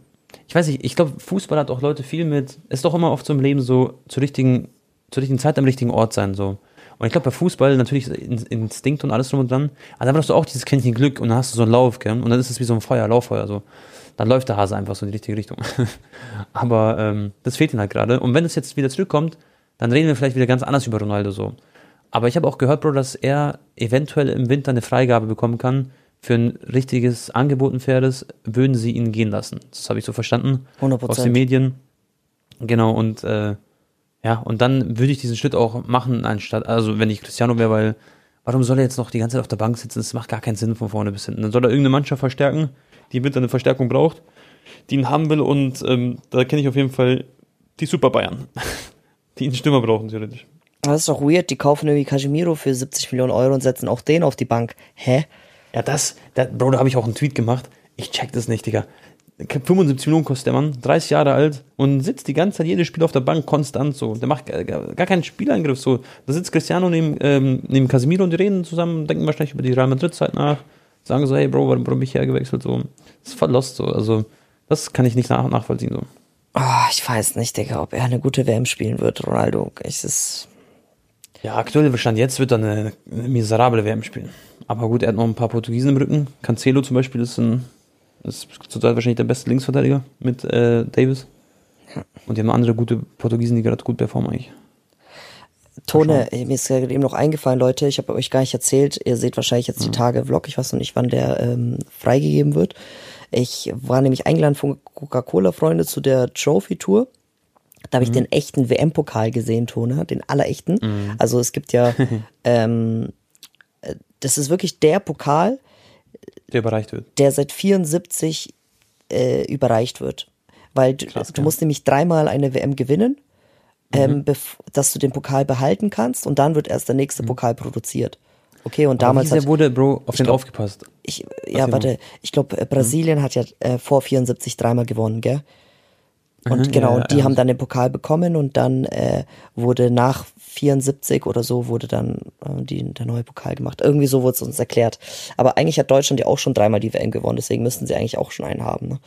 ich weiß nicht, ich glaube, Fußball hat auch Leute viel mit, ist doch immer oft so im Leben so zur richtigen, zur richtigen Zeit am richtigen Ort sein, so. Und ich glaube, bei Fußball natürlich Instinkt und alles drum und dran, aber dann brauchst du auch dieses Quäntchen Glück und dann hast du so einen Lauf, gell? Und dann ist es wie so ein Feuer, Lauffeuer, so. Dann läuft der Hase einfach so in die richtige Richtung. aber ähm, das fehlt ihm halt gerade. Und wenn es jetzt wieder zurückkommt, dann reden wir vielleicht wieder ganz anders über Ronaldo so. Aber ich habe auch gehört, Bro, dass er eventuell im Winter eine Freigabe bekommen kann, für ein richtiges Angebot, ein faires, würden sie ihn gehen lassen. Das habe ich so verstanden. 100%. Aus den Medien. Genau, und äh, ja, und dann würde ich diesen Schritt auch machen, anstatt, also wenn ich Cristiano wäre, weil warum soll er jetzt noch die ganze Zeit auf der Bank sitzen? Das macht gar keinen Sinn von vorne bis hinten. Dann soll er irgendeine Mannschaft verstärken, die mit eine Verstärkung braucht, die ihn haben will und ähm, da kenne ich auf jeden Fall die Super Bayern, die einen Stürmer brauchen, theoretisch. Das ist doch weird, die kaufen irgendwie Casemiro für 70 Millionen Euro und setzen auch den auf die Bank. Hä? Ja, das, das Bro, da habe ich auch einen Tweet gemacht. Ich check das nicht, Digga. 75 Minuten kostet der Mann, 30 Jahre alt und sitzt die ganze Zeit jedes Spiel auf der Bank konstant so. Der macht gar, gar keinen Spielangriff so. Da sitzt Cristiano neben, ähm, neben Casemiro und die reden zusammen, denken wahrscheinlich über die Real Madrid-Zeit nach, sagen so, hey Bro, warum, bin ich hergewechselt so. Das ist voll lost so. Also, das kann ich nicht nach, nachvollziehen so. Oh, ich weiß nicht, Digga, ob er eine gute WM spielen wird, Ronaldo. Es ist. Ja, aktuell Bestand jetzt wird er eine, eine miserable WM spielen. Aber gut, er hat noch ein paar Portugiesen im Rücken. Cancelo zum Beispiel ist, ein, ist zurzeit wahrscheinlich der beste Linksverteidiger mit äh, Davis. Und die haben andere gute Portugiesen, die gerade gut performen eigentlich. Tone, mir ist gerade eben noch eingefallen, Leute, ich habe euch gar nicht erzählt, ihr seht wahrscheinlich jetzt die mhm. Tage Vlog, ich weiß noch nicht, wann der ähm, freigegeben wird. Ich war nämlich eingeladen von Coca-Cola-Freunde zu der Trophy-Tour. Da habe ich mhm. den echten WM-Pokal gesehen, Tone, den allerechten. Mhm. Also es gibt ja ähm, das ist wirklich der Pokal, der überreicht wird. Der seit 74 äh, überreicht wird. Weil du, Krass, du ja. musst nämlich dreimal eine WM gewinnen, ähm, mhm. dass du den Pokal behalten kannst und dann wird erst der nächste mhm. Pokal produziert. Okay, und Aber damals. Wie wurde, Bro, auf den glaub, aufgepasst? Ich, ja, warte, ich glaube, äh, Brasilien mhm. hat ja äh, vor 74 dreimal gewonnen, gell? Und mhm, genau, ja, ja, die ja. haben dann den Pokal bekommen und dann äh, wurde nach 74 oder so wurde dann äh, die, der neue Pokal gemacht. Irgendwie so wurde es uns erklärt. Aber eigentlich hat Deutschland ja auch schon dreimal die WM gewonnen, deswegen müssten sie eigentlich auch schon einen haben. Ne?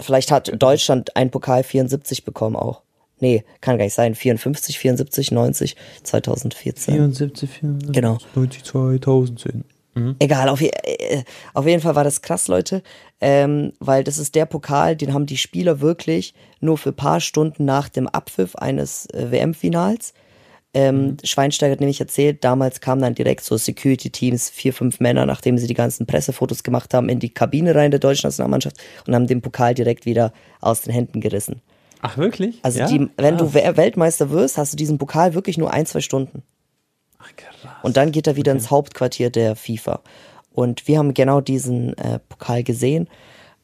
Vielleicht hat Deutschland einen Pokal 74 bekommen auch. Nee, kann gar nicht sein. 54, 74, 90, 2014. 74, 74, genau. 90, 2010. Mhm. Egal, auf, äh, auf, jeden Fall war das krass, Leute, ähm, weil das ist der Pokal, den haben die Spieler wirklich nur für paar Stunden nach dem Abpfiff eines äh, WM-Finals. Ähm, mhm. Schweinsteiger hat nämlich erzählt, damals kamen dann direkt so Security-Teams, vier, fünf Männer, nachdem sie die ganzen Pressefotos gemacht haben, in die Kabine rein der deutschen Nationalmannschaft und haben den Pokal direkt wieder aus den Händen gerissen. Ach, wirklich? Also ja? die, wenn ah. du We- Weltmeister wirst, hast du diesen Pokal wirklich nur ein, zwei Stunden. Ach. Und dann geht er wieder ins Hauptquartier der FIFA. Und wir haben genau diesen äh, Pokal gesehen.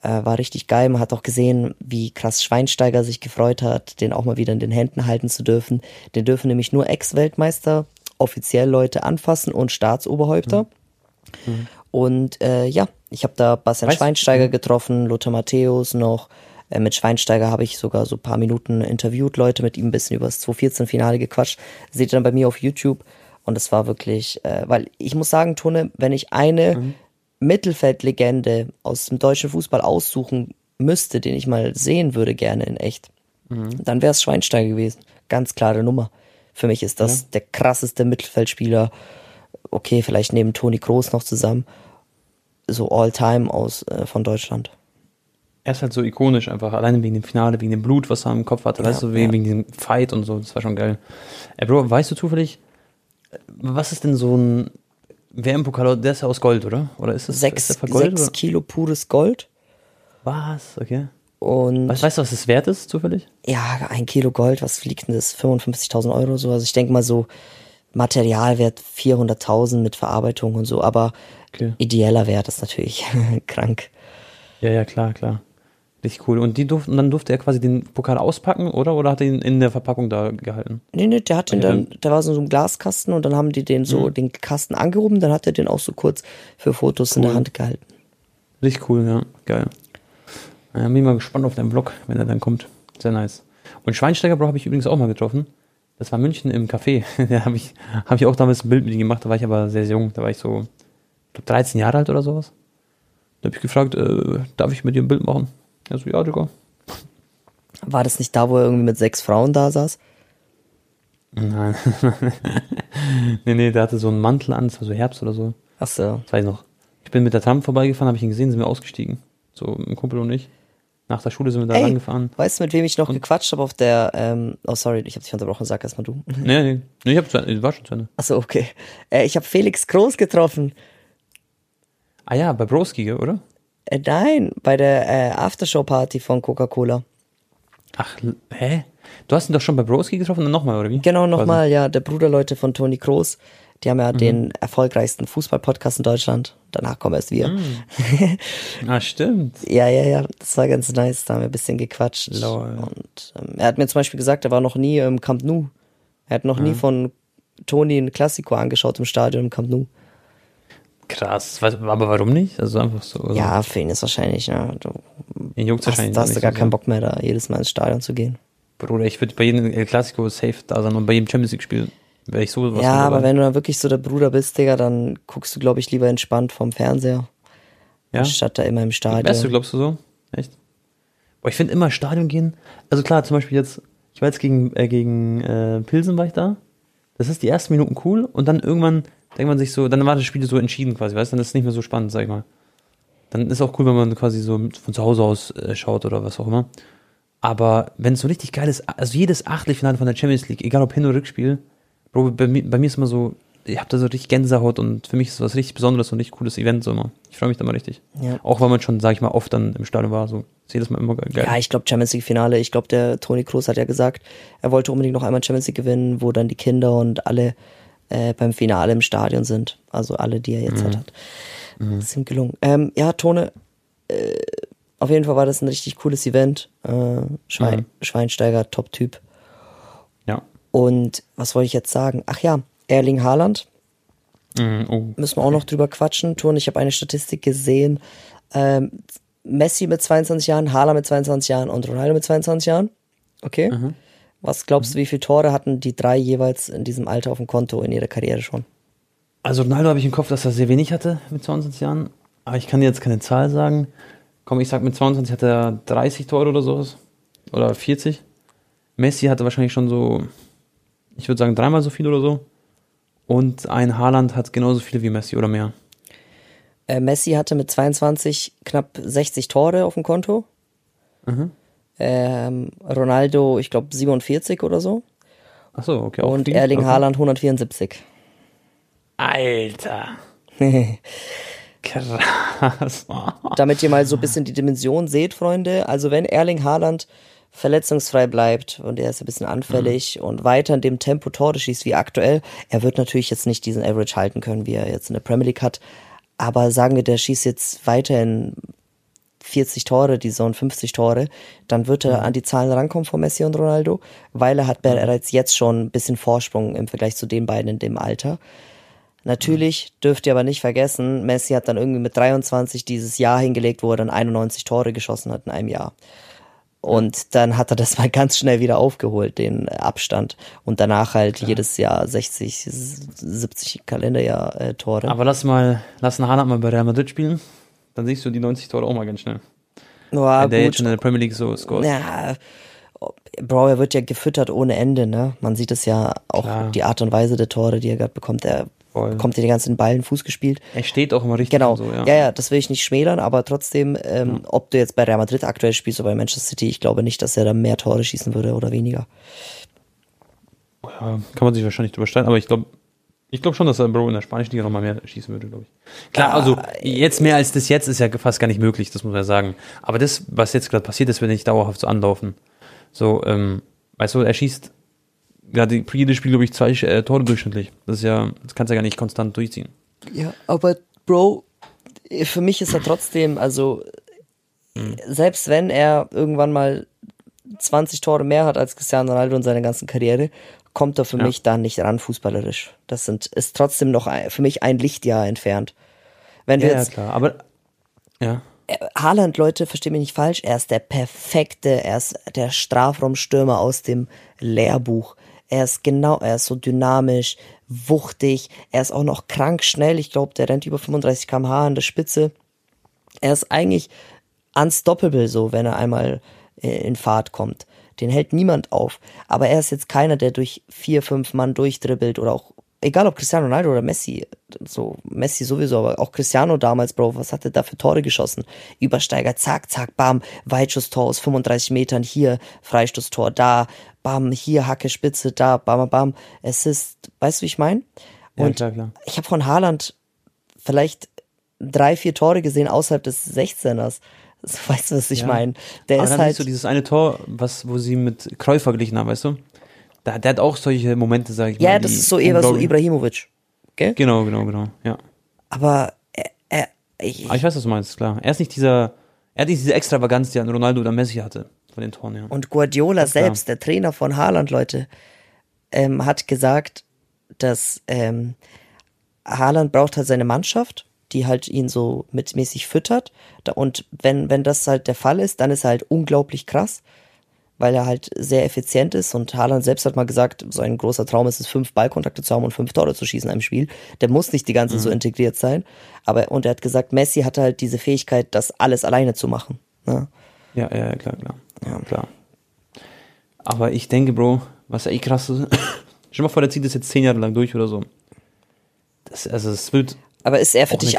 Äh, war richtig geil. Man hat auch gesehen, wie krass Schweinsteiger sich gefreut hat, den auch mal wieder in den Händen halten zu dürfen. Den dürfen nämlich nur Ex-Weltmeister, offiziell Leute anfassen und Staatsoberhäupter. Und äh, ja, ich habe da Bastian Weißt- Schweinsteiger getroffen, Lothar Matthäus noch. Äh, mit Schweinsteiger habe ich sogar so ein paar Minuten interviewt, Leute mit ihm ein bisschen über das 2014-Finale gequatscht. Seht ihr dann bei mir auf YouTube. Und es war wirklich, äh, weil ich muss sagen, Tone, wenn ich eine Mittelfeldlegende aus dem deutschen Fußball aussuchen müsste, den ich mal sehen würde gerne in echt, dann wäre es Schweinsteiger gewesen. Ganz klare Nummer. Für mich ist das der krasseste Mittelfeldspieler. Okay, vielleicht neben Toni Kroos noch zusammen. So all-time aus äh, von Deutschland. Er ist halt so ikonisch einfach, alleine wegen dem Finale, wegen dem Blut, was er im Kopf hatte, weißt du, wegen, ja. wegen dem Fight und so, das war schon geil. Ey, Bro, weißt du zufällig, äh, was ist denn so ein WM-Pokal, der ist ja aus Gold, oder? Oder ist das Sechs, ist vergoldet, sechs Kilo pures Gold. oder? Was? Okay. Und Weißt, weißt du, was das wert ist, zufällig? ja, ein Kilo Gold, was fliegt denn das? 55.000 Euro so. Also ich denke mal so Materialwert 400.000 mit Verarbeitung und so. Aber Okay. ideeller Wert ist natürlich krank. Ja, ja, klar, klar. Richtig cool. Und die durften, dann durfte er quasi den Pokal auspacken, oder? Oder hat er ihn in der Verpackung da gehalten? Nee, nee, der hat Okay, dann, der war so ein Glaskasten und dann haben die den so, Mhm. den Kasten angehoben, dann hat er den auch so kurz für Fotos in der Cool. Hand gehalten. Richtig cool, ja. Geil. Ja, bin ich mal gespannt auf deinen Vlog, wenn er dann kommt. Sehr nice. Und Schweinsteiger, Bro, habe ich übrigens auch mal getroffen. Das war München im Café. Da habe ich, hab ich auch damals ein Bild mit ihm gemacht. Da war ich aber sehr jung. Da war ich so, ich glaub, 13 Jahre alt oder sowas. Da habe ich gefragt, äh, darf ich mit dir ein Bild machen? Er so, ja, Digga. War das nicht da, wo er irgendwie mit sechs Frauen da saß? Nein. nee, nee, der hatte so einen Mantel an. Das war so Herbst oder so. Ach so. Das weiß ich noch. Ich bin mit der Tram vorbeigefahren, habe ich ihn gesehen, sind wir ausgestiegen. So ein Kumpel und ich. Nach der Schule sind wir da Ey, rangefahren. weißt du, mit wem ich noch gequatscht habe auf der, ähm, oh sorry, ich habe dich unterbrochen, sag erst mal du. Nee, nee, nee ich hab war schon zu Ende. Ach so, okay. Äh, ich habe Felix Groß getroffen. Ah ja, bei Broski, oder? Äh, nein, bei der äh, Aftershow-Party von Coca-Cola. Ach, hä? Du hast ihn doch schon bei Broski getroffen und dann nochmal, oder wie? Genau, nochmal, ja, der Bruderleute von Toni Kroos. Die haben ja Mhm. den erfolgreichsten Fußball-Podcast in Deutschland. Danach kommen erst wir. Mhm. Ah, stimmt. Ja, ja, ja, das war ganz nice. Da haben wir ein bisschen gequatscht. Lol. Und ähm, er hat mir zum Beispiel gesagt, er war noch nie im Camp Nou. Er hat noch nie von Toni ein Klassiko angeschaut im Stadion im Camp Nou. Krass. Aber warum nicht? Also einfach so. Also, Ja, für ihn ist wahrscheinlich, ja, du Ihn juckt's hast, wahrscheinlich da hast du gar so keinen. Bock mehr, da jedes Mal ins Stadion zu gehen. Bruder, ich würde bei jedem El Clasico safe da sein und bei jedem Champions League-Spiel wäre ich so was ja, aber wenn du dann wirklich so der Bruder bist, Digga, dann guckst du, glaube ich, lieber entspannt vom Fernseher, ja? anstatt da immer im Stadion. Wärst du, glaubst du so? Echt? Boah, ich finde immer Stadion gehen. Also klar, zum Beispiel jetzt, ich war jetzt gegen, äh, gegen äh, Pilsen war ich da. Das ist die ersten Minuten cool und dann irgendwann denkt man sich so, dann war das Spiel so entschieden quasi, weißt du, dann ist es nicht mehr so spannend, sag ich mal. Dann ist auch cool, wenn man quasi so von zu Hause aus äh, schaut oder was auch immer. Aber wenn es so richtig geil ist, also jedes Achtelfinale von der Champions League, egal ob Hin- oder Rückspiel, Bro, bei, mir- bei mir ist immer so, ich habe da so richtig Gänsehaut und für mich ist es was richtig Besonderes und richtig cooles Event so immer. Ich freue mich da mal richtig. Ja. Auch weil man schon, sag ich mal, oft dann im Stadion war, so ist jedes Mal immer ge- geil. Ja, ich glaube Champions League Finale. Ich glaube, der Toni Kroos hat ja gesagt, er wollte unbedingt noch einmal Champions League gewinnen, wo dann die Kinder und alle äh, beim Finale im Stadion sind. Also alle, die er jetzt Mhm. hat. Das ist ihm gelungen. Ähm, ja, Tone, äh, auf jeden Fall war das ein richtig cooles Event. Äh, Schwein, Mhm. Schweinsteiger, Top-Typ. ja. Und was wollte ich jetzt sagen? Ach ja, Erling Haaland. Mhm, oh. Müssen wir auch noch drüber quatschen. Tun, ich habe eine Statistik gesehen. Ähm, Messi mit 22 Jahren, Haaland mit 22 Jahren und Ronaldo mit 22 Jahren. Okay. Was glaubst du, wie viele Tore hatten die drei jeweils in diesem Alter auf dem Konto in ihrer Karriere schon? Also Ronaldo habe ich im Kopf, dass er sehr wenig hatte mit 22 Jahren. Aber ich kann dir jetzt keine Zahl sagen. Komm, ich sag mit 22 hatte er 30 Tore oder sowas. Oder 40. Messi hatte wahrscheinlich schon so, ich würde sagen, dreimal so viel oder so. Und ein Haaland hat genauso viele wie Messi oder mehr. Äh, Messi hatte mit 22 knapp 60 Tore auf dem Konto. Ähm, Ronaldo, ich glaube 47 oder so. Achso, okay. Auch und viel. Erling okay. Haaland 174. Alter. Krass. Damit ihr mal so ein bisschen die Dimension seht, Freunde. Also wenn Erling Haaland verletzungsfrei bleibt und er ist ein bisschen anfällig mhm. und weiter in dem Tempo Tore schießt wie aktuell, er wird natürlich jetzt nicht diesen Average halten können, wie er jetzt in der Premier League hat, aber sagen wir, der schießt jetzt weiterhin 40 Tore, die Saison 50 Tore, dann wird er mhm. an die Zahlen rankommen von Messi und Ronaldo, weil er hat mhm. bereits jetzt schon ein bisschen Vorsprung im Vergleich zu den beiden in dem Alter. Natürlich dürft ihr aber nicht vergessen, Messi hat dann irgendwie mit 23 dieses Jahr hingelegt, wo er dann 91 Tore geschossen hat in einem Jahr. Und dann hat er das mal ganz schnell wieder aufgeholt, den Abstand. Und danach halt Klar. jedes Jahr 60, 70 Kalenderjahr äh, Tore. Aber lass mal, lass einen Haaland mal bei Real Madrid spielen. Dann siehst du die 90 Tore auch mal ganz schnell. Ja, Wenn der gut. jetzt schon in der Premier League so scores. Ja, Bro, er wird ja gefüttert ohne Ende, ne? Man sieht es ja auch Klar. die Art und Weise der Tore, die er gerade bekommt. Er Voll. kommt dir den ganzen Ball in den Fuß gespielt. Er steht auch immer richtig. Genau. So, ja. ja, ja, das will ich nicht schmälern, aber trotzdem, ähm, ja. ob du jetzt bei Real Madrid aktuell spielst oder bei Manchester City, ich glaube nicht, dass er da mehr Tore schießen würde oder weniger. Ja, kann man sich wahrscheinlich drüber streiten, aber ich glaube, ich glaube schon, dass er Bro in der spanischen Liga nochmal mehr schießen würde, glaube ich. Klar, also jetzt mehr als das jetzt ist ja fast gar nicht möglich, das muss man ja sagen. Aber das, was jetzt gerade passiert, das wird nicht dauerhaft so anlaufen. So, ähm, weißt du, er schießt gerade für jedes Spiel, glaube ich, zwei äh, Tore durchschnittlich. Das ist ja, das kannst du ja gar nicht konstant durchziehen. Ja, aber Bro, für mich ist er trotzdem, also mhm. selbst wenn er irgendwann mal 20 Tore mehr hat als Cristiano Ronaldo in seiner ganzen Karriere, kommt er für ja. mich da nicht ran fußballerisch. Das sind, ist trotzdem noch ein, für mich ein Lichtjahr entfernt. Wenn wir ja, jetzt, ja, klar, aber ja. Äh, Haaland, Leute, versteht mich nicht falsch, er ist der perfekte, er ist der Strafraumstürmer aus dem Lehrbuch. Er ist genau, er ist so dynamisch, wuchtig, er ist auch noch krank schnell. Ich glaube, der rennt über 35 km/h an der Spitze. Er ist eigentlich unstoppable, so, wenn er einmal äh, in Fahrt kommt. Den hält niemand auf. Aber er ist jetzt keiner, der durch vier, fünf Mann durchdribbelt oder auch egal ob Cristiano Ronaldo oder Messi, so Messi sowieso, aber auch Cristiano damals, Bro, was hat er da für Tore geschossen? Übersteiger, zack, zack, bam, Weitschusstor aus 35 Metern, hier Freistoßtor, da, bam, hier Hacke, Spitze, da, bam, bam, es ist, weißt du, wie ich meine? Und ja, klar, klar. ich habe von Haaland vielleicht drei, vier Tore gesehen außerhalb des 16ers. Weißt du, was ich ja. meine? Der Aber ist halt so dieses eine Tor, was, wo sie mit Kreuz verglichen haben, weißt du? Der, der hat auch solche Momente, sag ich ja, mal. Ja, das ist so eher so Ibrahimovic. Gell? Genau, genau, genau, ja. Aber er, er ich, Aber ich weiß, was du meinst, klar. Er ist nicht dieser, er hat nicht diese Extravaganz, die ein Ronaldo oder Messi hatte von den Toren, ja. Und Guardiola selbst, der Trainer von Haaland, Leute, ähm, hat gesagt, dass ähm, Haaland braucht halt seine Mannschaft, die halt ihn so mitmäßig füttert. Und wenn, wenn das halt der Fall ist, dann ist er halt unglaublich krass weil er halt sehr effizient ist und Haaland selbst hat mal gesagt, so ein großer Traum ist es, fünf Ballkontakte zu haben und fünf Tore zu schießen in einem Spiel. Der muss nicht die ganze mhm. so integriert sein. Aber, und er hat gesagt, Messi hatte halt diese Fähigkeit, das alles alleine zu machen. Ne? Ja, ja, klar, klar. Ja, klar. Aber ich denke, Bro, was ja eh krass ist, stell mal vor, der zieht das jetzt zehn Jahre lang durch oder so. Das, also, es wird. Aber ist er für dich,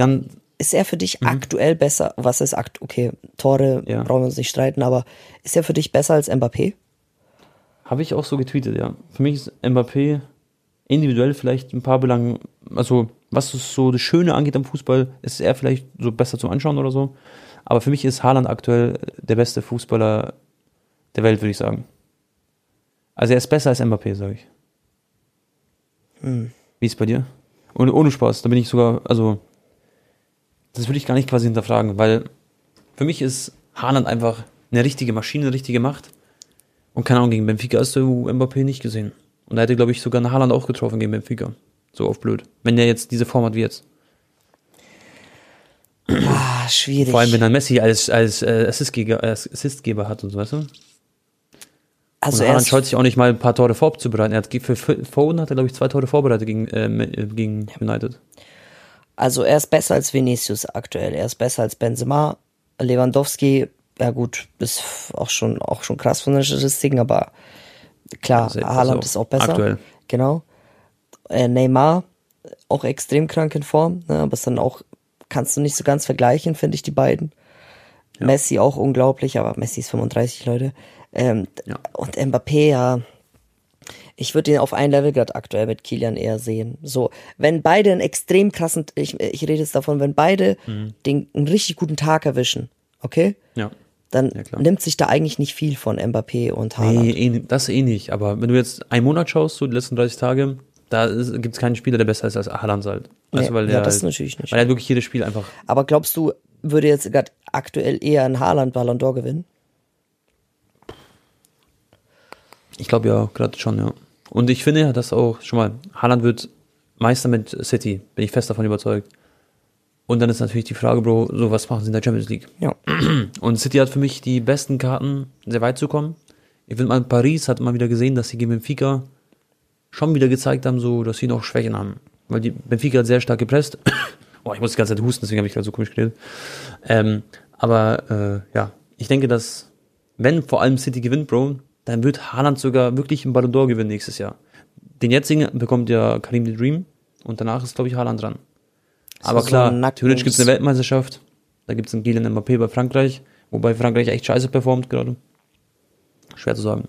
ist er für dich mhm. aktuell besser? Was ist aktuell? Okay, Tore ja. brauchen wir uns nicht streiten, aber ist er für dich besser als Mbappé? Habe ich auch so getweetet, ja. Für mich ist Mbappé individuell vielleicht ein paar Belangen, also was so das Schöne angeht am Fußball, ist er vielleicht so besser zum Anschauen oder so. Aber für mich ist Haaland aktuell der beste Fußballer der Welt, würde ich sagen. Also er ist besser als Mbappé, sage ich. Hm. Wie ist es bei dir? Und ohne Spaß, da bin ich sogar, also das würde ich gar nicht quasi hinterfragen, weil für mich ist Haaland einfach eine richtige Maschine, eine richtige Macht. Und keine Ahnung, gegen Benfica hast du Mbappé nicht gesehen. Und er hätte, glaube ich, sogar eine Haaland auch getroffen gegen Benfica. So auf blöd. Wenn der jetzt diese Form hat wie jetzt. Ah, schwierig. Vor allem, wenn dann Messi als, als äh, Assistgeber, Assistgeber hat und so, weißt du? Also und Haaland scheut sich auch nicht mal ein paar Tore vorzubereiten. Er hat für Foden hat er, glaube ich, zwei Tore vorbereitet gegen, äh, gegen United. Also er ist besser als Vinicius aktuell. Er ist besser als Benzema. Lewandowski, ja gut, ist auch schon, auch schon krass von den Statistiken, aber klar, also, Haaland also ist auch besser. Aktuell. Genau. Äh, Neymar, auch extrem krank in Form, ne, aber ist dann auch, kannst du nicht so ganz vergleichen, finde ich, die beiden. Ja. Messi auch unglaublich, aber Messi ist 35, Leute. Ähm, ja. Und Mbappé, ja, ich würde ihn auf ein Level gerade aktuell mit Kilian eher sehen. So, wenn beide einen extrem krassen, ich, ich rede jetzt davon, wenn beide mhm. den, einen richtig guten Tag erwischen, okay? Ja. dann Ja, nimmt sich da eigentlich nicht viel von Mbappé und Haaland. Nee, eh, das eh nicht. Aber wenn du jetzt einen Monat schaust, so die letzten 30 Tage, da gibt es keinen Spieler, der besser ist als Haaland halt. Du, Nee, weil ja, das halt, natürlich nicht. Weil er wirklich jedes Spiel einfach. Aber glaubst du, würde jetzt gerade aktuell eher ein Haaland Ballon d'Or gewinnen? Ich glaube ja, gerade schon, ja. Und ich finde ja, dass auch, schon mal, Haaland wird Meister mit City, bin ich fest davon überzeugt. Und dann ist natürlich die Frage, Bro, so was machen sie in der Champions League? Ja. Und City hat für mich die besten Karten, sehr weit zu kommen. Ich finde mal, Paris hat mal wieder gesehen, dass sie gegen Benfica schon wieder gezeigt haben, so, dass sie noch Schwächen haben. Weil die Benfica hat sehr stark gepresst. oh, ich muss die ganze Zeit husten, deswegen habe ich gerade so komisch geredet. Ähm, aber äh, ja, ich denke, dass wenn vor allem City gewinnt, Bro, dann wird Haaland sogar wirklich einen Ballon d'Or gewinnen nächstes Jahr. Den jetzigen bekommt ja Karim the Dream und danach ist, glaube ich, Haaland dran. Aber so klar, Nacken- theoretisch gibt es eine Weltmeisterschaft. Da gibt es einen Kylian Mbappé bei Frankreich, wobei Frankreich echt scheiße performt gerade. Schwer zu sagen.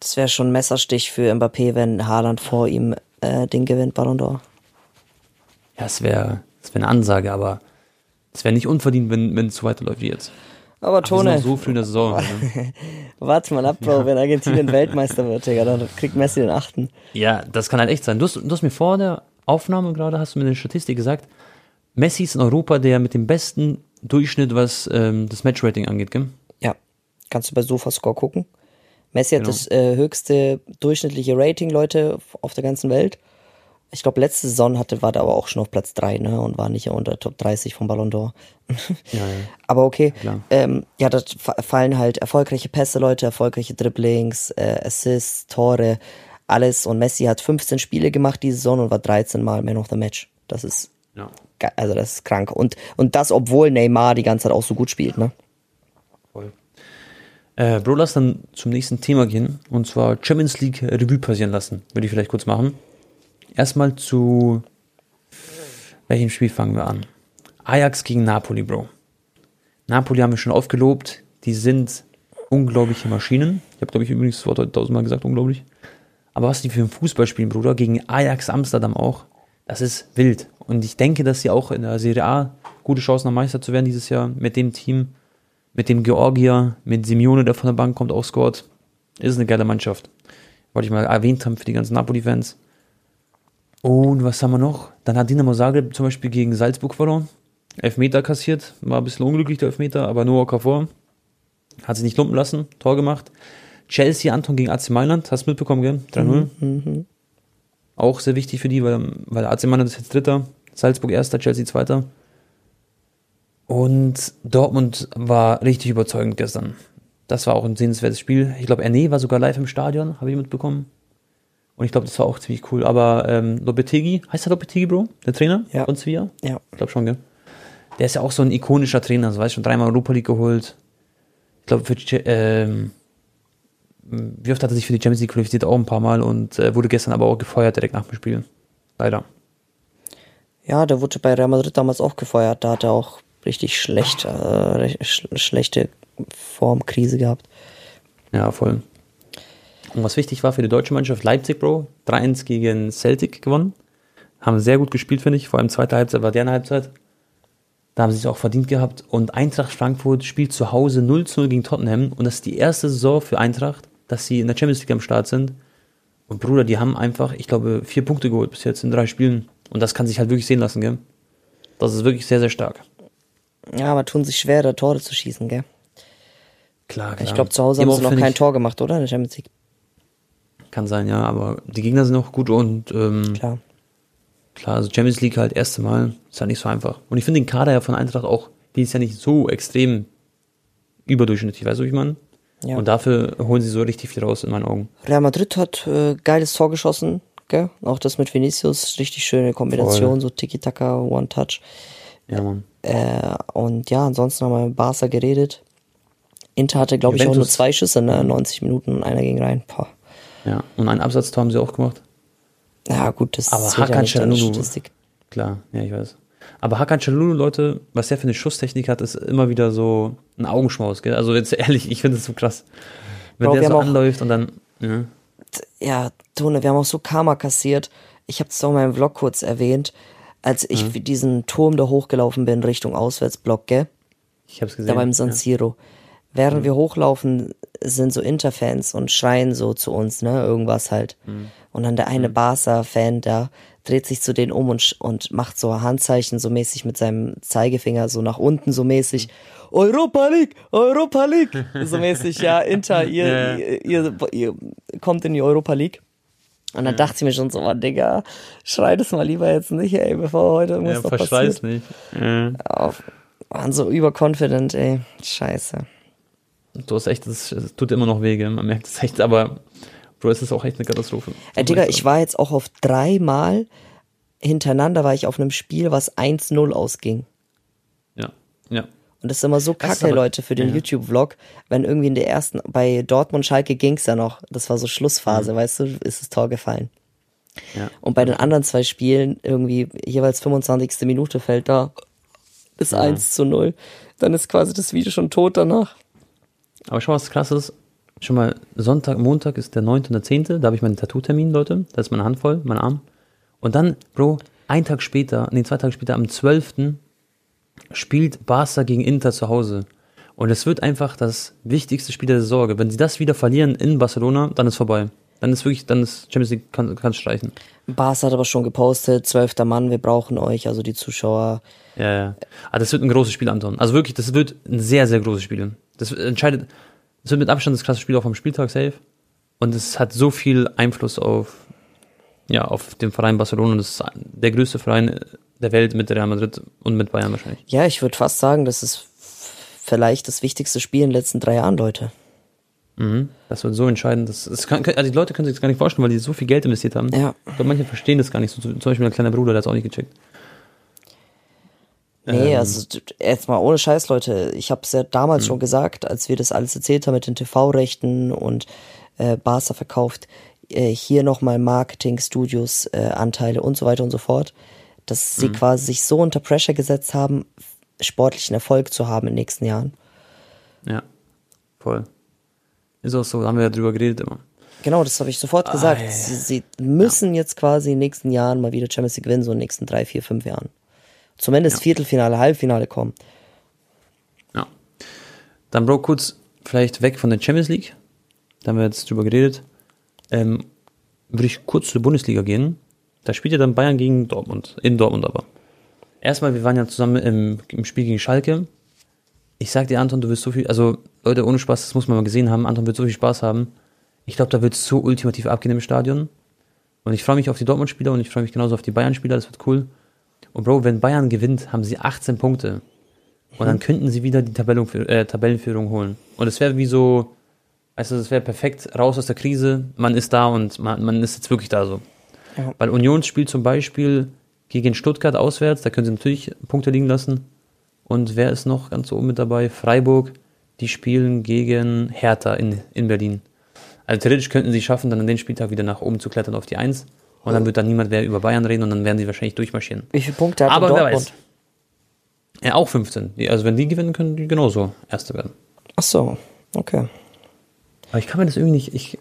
Das wäre schon ein Messerstich für Mbappé, wenn Haaland vor ihm äh, den gewinnt, Ballon d'Or. Ja, es wäre das wär eine Ansage, aber es wäre nicht unverdient, wenn wenn es so weiterläuft wie jetzt. Aber Tone, noch so früh in der Saison. ne? warte mal ab, Bro, wenn Argentinien Weltmeister wird, Digga, dann kriegt Messi den achten. Ja, das kann halt echt sein. Du hast, du hast mir vor der Aufnahme gerade, hast du mir eine Statistik gesagt, Messi ist in Europa der mit dem besten Durchschnitt, was ähm, das Matchrating angeht, gell? Ja, kannst du bei Sofascore gucken. Messi hat Genau. das äh, höchste durchschnittliche Rating, Leute, auf der ganzen Welt. Ich glaube, letzte Saison hatte, war der aber auch schon auf Platz 3, ne, und war nicht unter Top 30 vom Ballon d'Or. Ja, ja. Aber okay, Klar. ähm, ja, da fa- fallen halt erfolgreiche Pässe, Leute, erfolgreiche Dribblings, äh, Assists, Tore, alles. Und Messi hat 15 Spiele gemacht diese Saison und war 13 Mal Man of the Match. Das ist, ja. also das ist krank. Und, und das, obwohl Neymar die ganze Zeit auch so gut spielt, ne? Voll. Äh, Bro, lass dann zum nächsten Thema gehen. Und zwar Champions League Revue passieren lassen. Würde ich vielleicht kurz machen. Erstmal zu welchem Spiel fangen wir an? Ajax gegen Napoli, Bro. Napoli haben wir schon aufgelobt. Die sind unglaubliche Maschinen. Ich habe, glaube ich, übrigens das Wort heute tausendmal gesagt, unglaublich. Aber was die für ein Fußball spielen, Bruder, gegen Ajax Amsterdam auch, das ist wild. Und ich denke, dass sie auch in der Serie A gute Chancen haben, Meister zu werden dieses Jahr mit dem Team mit dem Georgier, mit Simeone, der von der Bank kommt, auch scored. Ist eine geile Mannschaft. Wollte ich mal erwähnt haben für die ganzen Napoli-Fans. Und was haben wir noch? Dann hat Dinamo Zagreb zum Beispiel gegen Salzburg verloren. Elfmeter kassiert. War ein bisschen unglücklich, der Elfmeter, aber nur Okafor. Hat sich nicht lumpen lassen. Tor gemacht. Chelsea, Anton gegen AC Mailand. Hast du mitbekommen, gell? 3-0. Auch sehr wichtig für die, weil, weil AC Mailand ist jetzt Dritter. Salzburg Erster, Chelsea Zweiter. Und Dortmund war richtig überzeugend gestern. Das war auch ein sehenswertes Spiel. Ich glaube, Erne war sogar live im Stadion, habe ich mitbekommen. Und ich glaube, das war auch ziemlich cool. Aber ähm, Lopetegui, heißt der Lopetegui, Bro? Der Trainer Ja. von Sevilla? Ja. Ich glaube schon, gell? Der ist ja auch so ein ikonischer Trainer, so weißt du, schon dreimal Europa League geholt. Ich glaube, für die, ähm, wie oft hat er sich für die Champions League qualifiziert? Auch ein paar Mal und äh, wurde gestern aber auch gefeuert direkt nach dem Spiel. Leider. Ja, der wurde bei Real Madrid damals auch gefeuert. Da hat er auch richtig schlecht, äh, sch schlechte Formkrise gehabt. Ja, voll. Und was wichtig war für die deutsche Mannschaft, Leipzig, Bro, 3-1 gegen Celtic gewonnen. Haben sehr gut gespielt, finde ich. Vor allem zweite Halbzeit war deren Halbzeit. Da haben sie es auch verdient gehabt. Und Eintracht Frankfurt spielt zu Hause 0-0 gegen Tottenham. Und das ist die erste Saison für Eintracht, dass sie in der Champions League am Start sind. Und Bruder, die haben einfach, ich glaube, vier Punkte geholt bis jetzt in drei Spielen. Und das kann sich halt wirklich sehen lassen, gell? Das ist wirklich sehr, sehr stark. Ja, aber tun sich schwer, da Tore zu schießen, gell? Klar, klar. Ich glaube, zu Hause haben sie noch kein Tor gemacht, oder? In der Champions League. Kann sein, ja, aber die Gegner sind auch gut und ähm, Klar. Klar, also Champions League halt erste Mal, ist halt nicht so einfach. Und ich finde den Kader ja von Eintracht auch, die ist ja nicht so extrem überdurchschnittlich, weißt du, wie ich meine? Ja. Und dafür holen sie so richtig viel raus in meinen Augen. Real Madrid hat äh, geiles Tor geschossen, gell? Auch das mit Vinicius, richtig schöne Kombination, Voll. so Tiki-Taka, One-Touch. Ja, Mann. Äh, und ja, ansonsten haben wir mit Barca geredet. Inter hatte, glaube ich, auch nur zwei Schüsse, ne? 90 Minuten und einer ging rein. Boah. Ja, und einen Absatztor haben sie auch gemacht. Ja, gut, das Aber ja Hakan Çalhanoğlu- Statistik. Klar, ja, ich weiß. Aber Hakan Çalhanoğlu, Leute, was der für eine Schusstechnik hat, ist immer wieder so ein Augenschmaus, gell? Also jetzt ehrlich, ich finde das so krass. Wenn Bro, der so haben auch- anläuft und dann, ja, ja, Tone, wir haben auch so Karma kassiert. Ich habe es auch in meinem Vlog kurz erwähnt, als ich Mhm. diesen Turm da hochgelaufen bin Richtung Auswärtsblock, gell? ich hab's gesehen. Da beim San ja. Während wir hochlaufen, sind so Interfans und schreien so zu uns, ne, irgendwas halt. Und dann der eine Barca-Fan da dreht sich zu denen um und, und macht so Handzeichen so mäßig mit seinem Zeigefinger so nach unten so mäßig. Europa League, Europa League. So mäßig, ja, Inter, ihr, Ja. ihr, ihr, ihr kommt in die Europa League. Und dann dachte ich mir schon so, oh, Digga, schrei das mal lieber jetzt nicht, ey, bevor heute irgendwas Ja, noch passiert. nicht. Ja. Auf, waren so überconfident, ey. Scheiße. Du hast echt, das, es tut immer noch weh, gell? man merkt es echt, aber Bro, es ist auch echt eine Katastrophe. Ey, Digga, ich war jetzt auch auf dreimal hintereinander war ich auf einem Spiel, was 1-0 ausging. Ja, ja. Und das ist immer so kacke, aber- Leute, für den ja. YouTube-Vlog, wenn irgendwie in der ersten, bei Dortmund Schalke ging's ja noch, das war so Mhm. Schlussphase, weißt du, ist das Tor gefallen. ja. Und bei den anderen zwei Spielen, irgendwie jeweils 25. Minute fällt da ist 1 zu 0. Dann ist quasi das Video schon tot danach. Aber schau, was krass ist. Schon mal Sonntag, Montag ist der 9. und der 10. Da habe ich meinen Tattoo-Termin, Leute. Da ist meine Hand voll, mein Arm. Und dann, Bro, ein Tag später, nee, zwei Tage später, am 12. spielt Barca gegen Inter zu Hause. Und es wird einfach das wichtigste Spiel der Saison. Wenn sie das wieder verlieren in Barcelona, dann ist vorbei. Dann ist wirklich, dann ist Champions League, kann, kann streichen. Bas hat aber schon gepostet, zwölfter Mann, wir brauchen euch, also die Zuschauer. Ja, ja. Aber das wird ein großes Spiel, Anton. Also wirklich, das wird ein sehr, sehr großes Spiel. Das entscheidet, das wird mit Abstand das krasse Spiel auch vom Spieltag safe. Und es hat so viel Einfluss auf, ja, auf den Verein Barcelona. Das ist der größte Verein der Welt mit Real Madrid und mit Bayern wahrscheinlich. Ja, ich würde fast sagen, das ist vielleicht das wichtigste Spiel in den letzten drei Jahren, Leute. Mhm. Das wird so entscheidend. Das, das kann, also die Leute können sich das gar nicht vorstellen, weil die so viel Geld investiert haben. Ja. Ich glaube, manche verstehen das gar nicht. So, zum Beispiel mein kleiner Bruder, der hat es auch nicht gecheckt. Nee, Ähm. also d- jetzt mal ohne Scheiß, Leute. Ich habe es ja damals schon gesagt, als wir das alles erzählt haben mit den TV-Rechten und äh, Barca verkauft, äh, hier nochmal Marketing, Studios, äh, Anteile und so weiter und so fort, dass sie quasi sich so unter Pressure gesetzt haben, sportlichen Erfolg zu haben in den nächsten Jahren. Ja. Voll. Ist auch so, da haben wir ja drüber geredet immer. Genau, das habe ich sofort gesagt. Ah, ja, ja. Sie, sie müssen jetzt quasi in den nächsten Jahren mal wieder Champions League gewinnen, so in den nächsten drei, vier, fünf Jahren. Zumindest Ja. Viertelfinale, Halbfinale kommen. Ja. Dann, Bro, kurz vielleicht weg von der Champions League. Da haben wir jetzt drüber geredet. Ähm, würde ich kurz zur Bundesliga gehen. Da spielt ja dann Bayern gegen Dortmund. In Dortmund aber. Erstmal, wir waren ja zusammen im, im Spiel gegen Schalke. Ich sag dir, Anton, du wirst so viel, also Leute, ohne Spaß, das muss man mal gesehen haben. Anton wird so viel Spaß haben. Ich glaube, da wird es so ultimativ abgehen im Stadion. Und ich freue mich auf die Dortmund-Spieler und ich freue mich genauso auf die Bayern-Spieler. Das wird cool. Und Bro, wenn Bayern gewinnt, haben sie 18 Punkte. Und dann könnten sie wieder die äh, Tabellenführung holen. Und es wäre wie so, also es wäre perfekt raus aus der Krise. Man ist da und man, man ist jetzt wirklich da so. Ja. Weil Union spielt zum Beispiel gegen Stuttgart auswärts, da können sie natürlich Punkte liegen lassen. Und wer ist noch ganz oben mit dabei? Freiburg, die spielen gegen Hertha in, in Berlin. Also theoretisch könnten sie schaffen, dann an den Spieltag wieder nach oben zu klettern auf die Eins. Und dann wird dann niemand mehr über Bayern reden und dann werden sie wahrscheinlich durchmarschieren. Wie viele Punkte hat Aber wer Dortmund? weiß. Ja, auch 15. Die- Also wenn die gewinnen, können die genauso Erste werden. Ach so, okay. Aber ich kann mir das irgendwie nicht. Ich,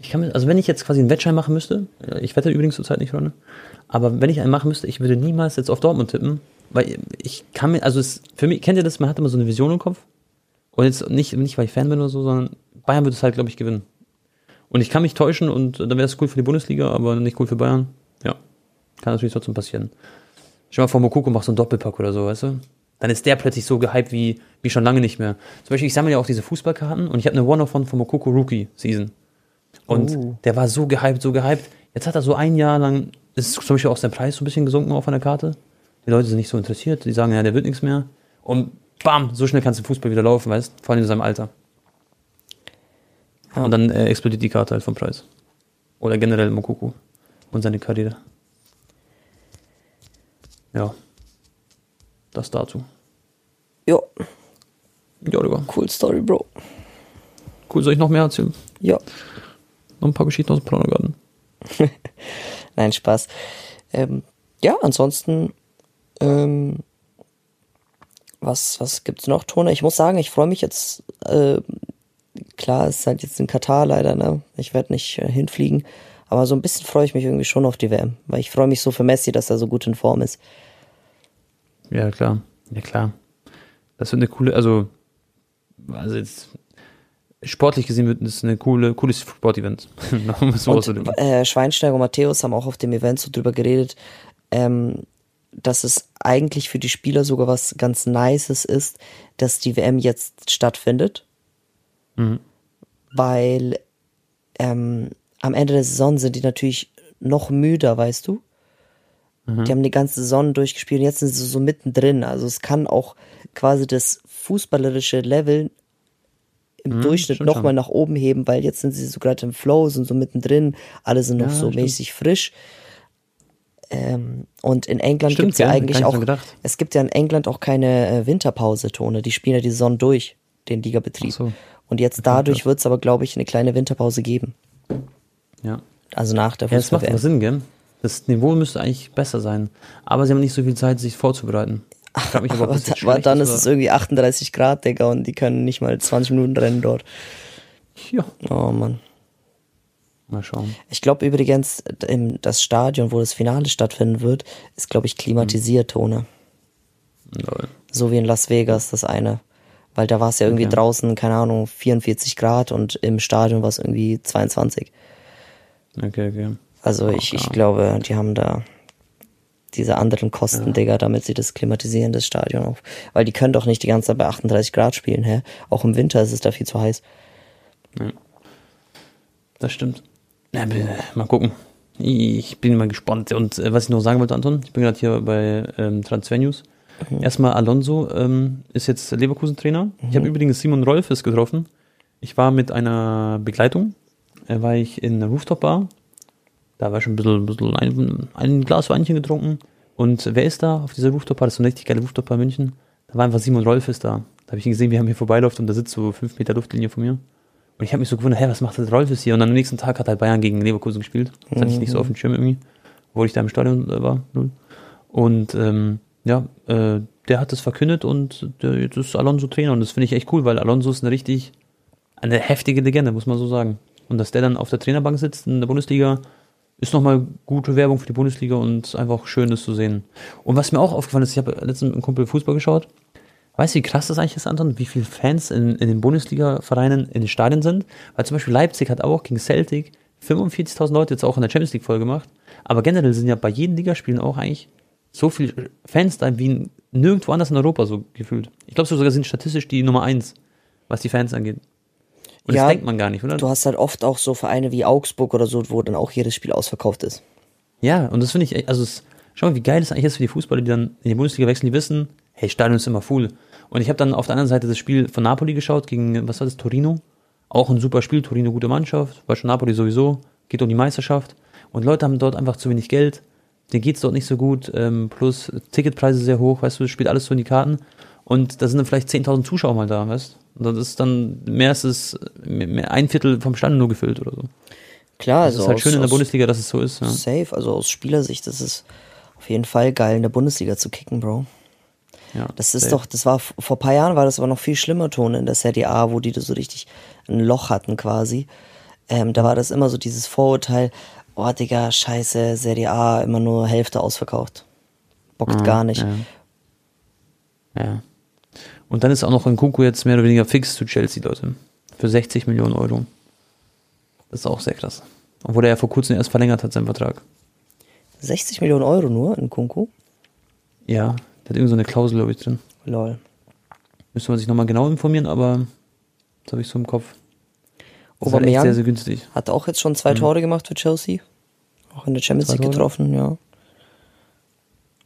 ich kann mir, also wenn ich jetzt quasi einen Wettschein machen müsste, äh, ich wette übrigens zurzeit nicht, Freunde, aber wenn ich einen machen müsste, ich würde niemals jetzt auf Dortmund tippen, weil ich kann mir, also es, für mich, kennt ihr das, man hat immer so eine Vision im Kopf und jetzt nicht, nicht weil ich Fan bin oder so, sondern Bayern würde es halt, glaube ich, gewinnen. Und ich kann mich täuschen und dann wäre es cool für die Bundesliga, aber nicht cool für Bayern. Ja, kann natürlich trotzdem passieren. Stell mal vor, Mokoko macht so einen Doppelpack oder so, weißt du? Dann ist der plötzlich so gehypt wie, wie schon lange nicht mehr. Zum Beispiel, ich sammle ja auch diese Fußballkarten und ich habe eine One-of-One von Mokoko Rookie Season. Und Oh. der war so gehypt, so gehypt. Jetzt hat er so ein Jahr lang, ist zum Beispiel auch sein Preis so ein bisschen gesunken auf einer Karte. Die Leute sind nicht so interessiert, die sagen, ja, der wird nichts mehr. Und bam, so schnell kannst du Fußball wieder laufen, weißt Vor allem in seinem Alter. Und dann äh, explodiert die Karte halt vom Preis. Oder generell Mokoko und seine Karriere. Ja. Das dazu. Jo, Ja, Digga. cool Story, Bro. Cool, soll ich noch mehr erzählen? Ja, Noch ein paar Geschichten aus dem Pornogarten. nein, Spaß. Ähm, ja, ansonsten, ähm, was, was gibt's noch, Tone? Ich muss sagen, ich freue mich jetzt, äh, klar, es ist halt jetzt in Katar leider, ne? Ich werde nicht äh, hinfliegen. Aber so ein bisschen freue ich mich irgendwie schon auf die WM, weil ich freue mich so für Messi, dass er so gut in Form ist. Ja, klar. Ja, klar. Das wird eine coole, also also jetzt sportlich gesehen wird es eine coole, cooles Sportevent. und, äh, Schweinsteiger und Matthäus haben auch auf dem Event so drüber geredet, ähm, dass es eigentlich für die Spieler sogar was ganz Nices ist, dass die WM jetzt stattfindet. Mhm. Weil ähm, am Ende der Saison sind die natürlich noch müder, weißt du? Mhm. Die haben die ganze Saison durchgespielt und jetzt sind sie so mittendrin. Also es kann auch quasi das fußballerische Level im mhm, Durchschnitt nochmal nach oben heben, weil jetzt sind sie so gerade im Flow, sind so mittendrin, alle sind noch ja, so stimmt. mäßig frisch. Ähm, und in England gibt es ja, ja eigentlich auch, es gibt ja in England auch keine äh, Winterpause, Tone. Die spielen ja die Saison durch, den Ligabetrieb. So. Und jetzt dadurch wird es aber, glaube ich, eine kleine Winterpause geben. Ja. Also nach der ja, Das macht Sinn, gell? Das Niveau müsste eigentlich besser sein. Aber sie haben nicht so viel Zeit, sich vorzubereiten. Frage mich aber, aber, da, aber dann ist es irgendwie 38 Grad, Digga, und die können nicht mal 20 Minuten rennen dort. Ja. Oh Mann. Mal schauen. Ich glaube übrigens, das Stadion, wo das Finale stattfinden wird, ist, glaube ich, klimatisiert, Tone. Lol. So wie in Las Vegas, das eine. Weil da war es ja irgendwie okay. draußen, keine Ahnung, 44 Grad und im Stadion war es irgendwie 22. Okay, okay. Also ich, ich glaube, die haben da diese anderen Kosten, ja. Digga, damit sie das klimatisieren, das Stadion auf. Weil die können doch nicht die ganze Zeit bei 38 Grad spielen, hä? Auch im Winter ist es da viel zu heiß. Ja. Das stimmt. Ja, mal gucken. Ich bin mal gespannt. Und äh, was ich noch sagen wollte, Anton, ich bin gerade hier bei ähm, Transfer News. Mhm. Erstmal Alonso ähm, ist jetzt Leverkusen-Trainer. Mhm. Ich habe übrigens Simon Rolfes getroffen. Ich war mit einer Begleitung, äh, war ich in einer Rooftop-Bar. Da war schon ein bisschen, ein, bisschen ein, ein, Glas Weinchen getrunken. Und wer ist da auf dieser Rooftop-Bar? Das ist so eine richtig geile Rooftop-Bar München. Da war einfach Simon Rolfes da. Da habe ich ihn gesehen, wie er mir vorbeiläuft und da sitzt so fünf Meter Luftlinie von mir. Und ich habe mich so gewundert, hä, was macht der Rolfes hier? Und dann am nächsten Tag hat halt Bayern gegen Leverkusen gespielt. Das hatte ich nicht so auf dem Schirm irgendwie, obwohl ich da im Stadion äh, war. Und ähm, ja, äh, der hat das verkündet und der, jetzt ist Alonso Trainer und das finde ich echt cool, weil Alonso ist eine richtig, eine heftige Legende, muss man so sagen. Und dass der dann auf der Trainerbank sitzt in der Bundesliga, ist nochmal gute Werbung für die Bundesliga und einfach schön, das zu sehen. Und was mir auch aufgefallen ist, ich habe letztens mit einem Kumpel Fußball geschaut. Weißt du, wie krass das eigentlich ist, Anton? Wie viele Fans in, in den Bundesliga-Vereinen in den Stadien sind? Weil zum Beispiel Leipzig hat auch gegen Celtic 45.000 Leute jetzt auch in der Champions League voll gemacht. Aber generell sind ja bei jedem Ligaspielen auch eigentlich so viele Fans da wie nirgendwo anders in Europa so gefühlt. Ich glaube sogar sind statistisch die Nummer eins, was die Fans angeht. Und ja, das denkt man gar nicht, oder? Du hast halt oft auch so Vereine wie Augsburg oder so, wo dann auch jedes Spiel ausverkauft ist. Ja, und das finde ich, also es, schau mal, wie geil das eigentlich ist für die Fußballer, die dann in die Bundesliga wechseln, die wissen, hey, Stadion ist immer full. Und ich habe dann auf der anderen Seite das Spiel von Napoli geschaut gegen, was war das, Torino. Auch ein super Spiel, Torino gute Mannschaft, war schon Napoli sowieso, geht um die Meisterschaft. Und Leute haben dort einfach zu wenig Geld denen geht's dort nicht so gut, ähm, plus Ticketpreise sehr hoch, weißt du, das spielt alles so in die Karten. Und da sind dann vielleicht 10.000 Zuschauer mal da, weißt du? Und das ist dann mehr als es, mehr, ein Viertel vom Stand nur gefüllt oder so. Klar, also. Das ist halt aus, schön in der Bundesliga, dass es so ist. Ja. Safe, also aus Spielersicht ist es auf jeden Fall geil, in der Bundesliga zu kicken, Bro. Ja, das ist safe. doch, das war vor paar Jahren war das aber noch viel schlimmer, Ton in der Serie A, wo die da so richtig ein Loch hatten quasi. Ähm, da war das immer so dieses Vorurteil, oh Digga, scheiße, Serie A immer nur Hälfte ausverkauft. Bockt mhm, gar nicht. Ja. ja. Und dann ist auch noch ein Kunku jetzt mehr oder weniger fix zu Chelsea, Leute. Für 60 Millionen Euro. Das ist auch sehr krass. Obwohl er ja vor kurzem erst verlängert hat, seinen Vertrag. 60 Millionen Euro nur in Kunku? Ja, der hat irgend so eine Klausel, glaube ich, drin. Lol. Müsste man sich nochmal genau informieren, aber das habe ich so im Kopf. Aubameyang sehr, sehr günstig. Hat auch jetzt schon zwei mhm. Tore gemacht für Chelsea. Auch in der Champions League getroffen, ja.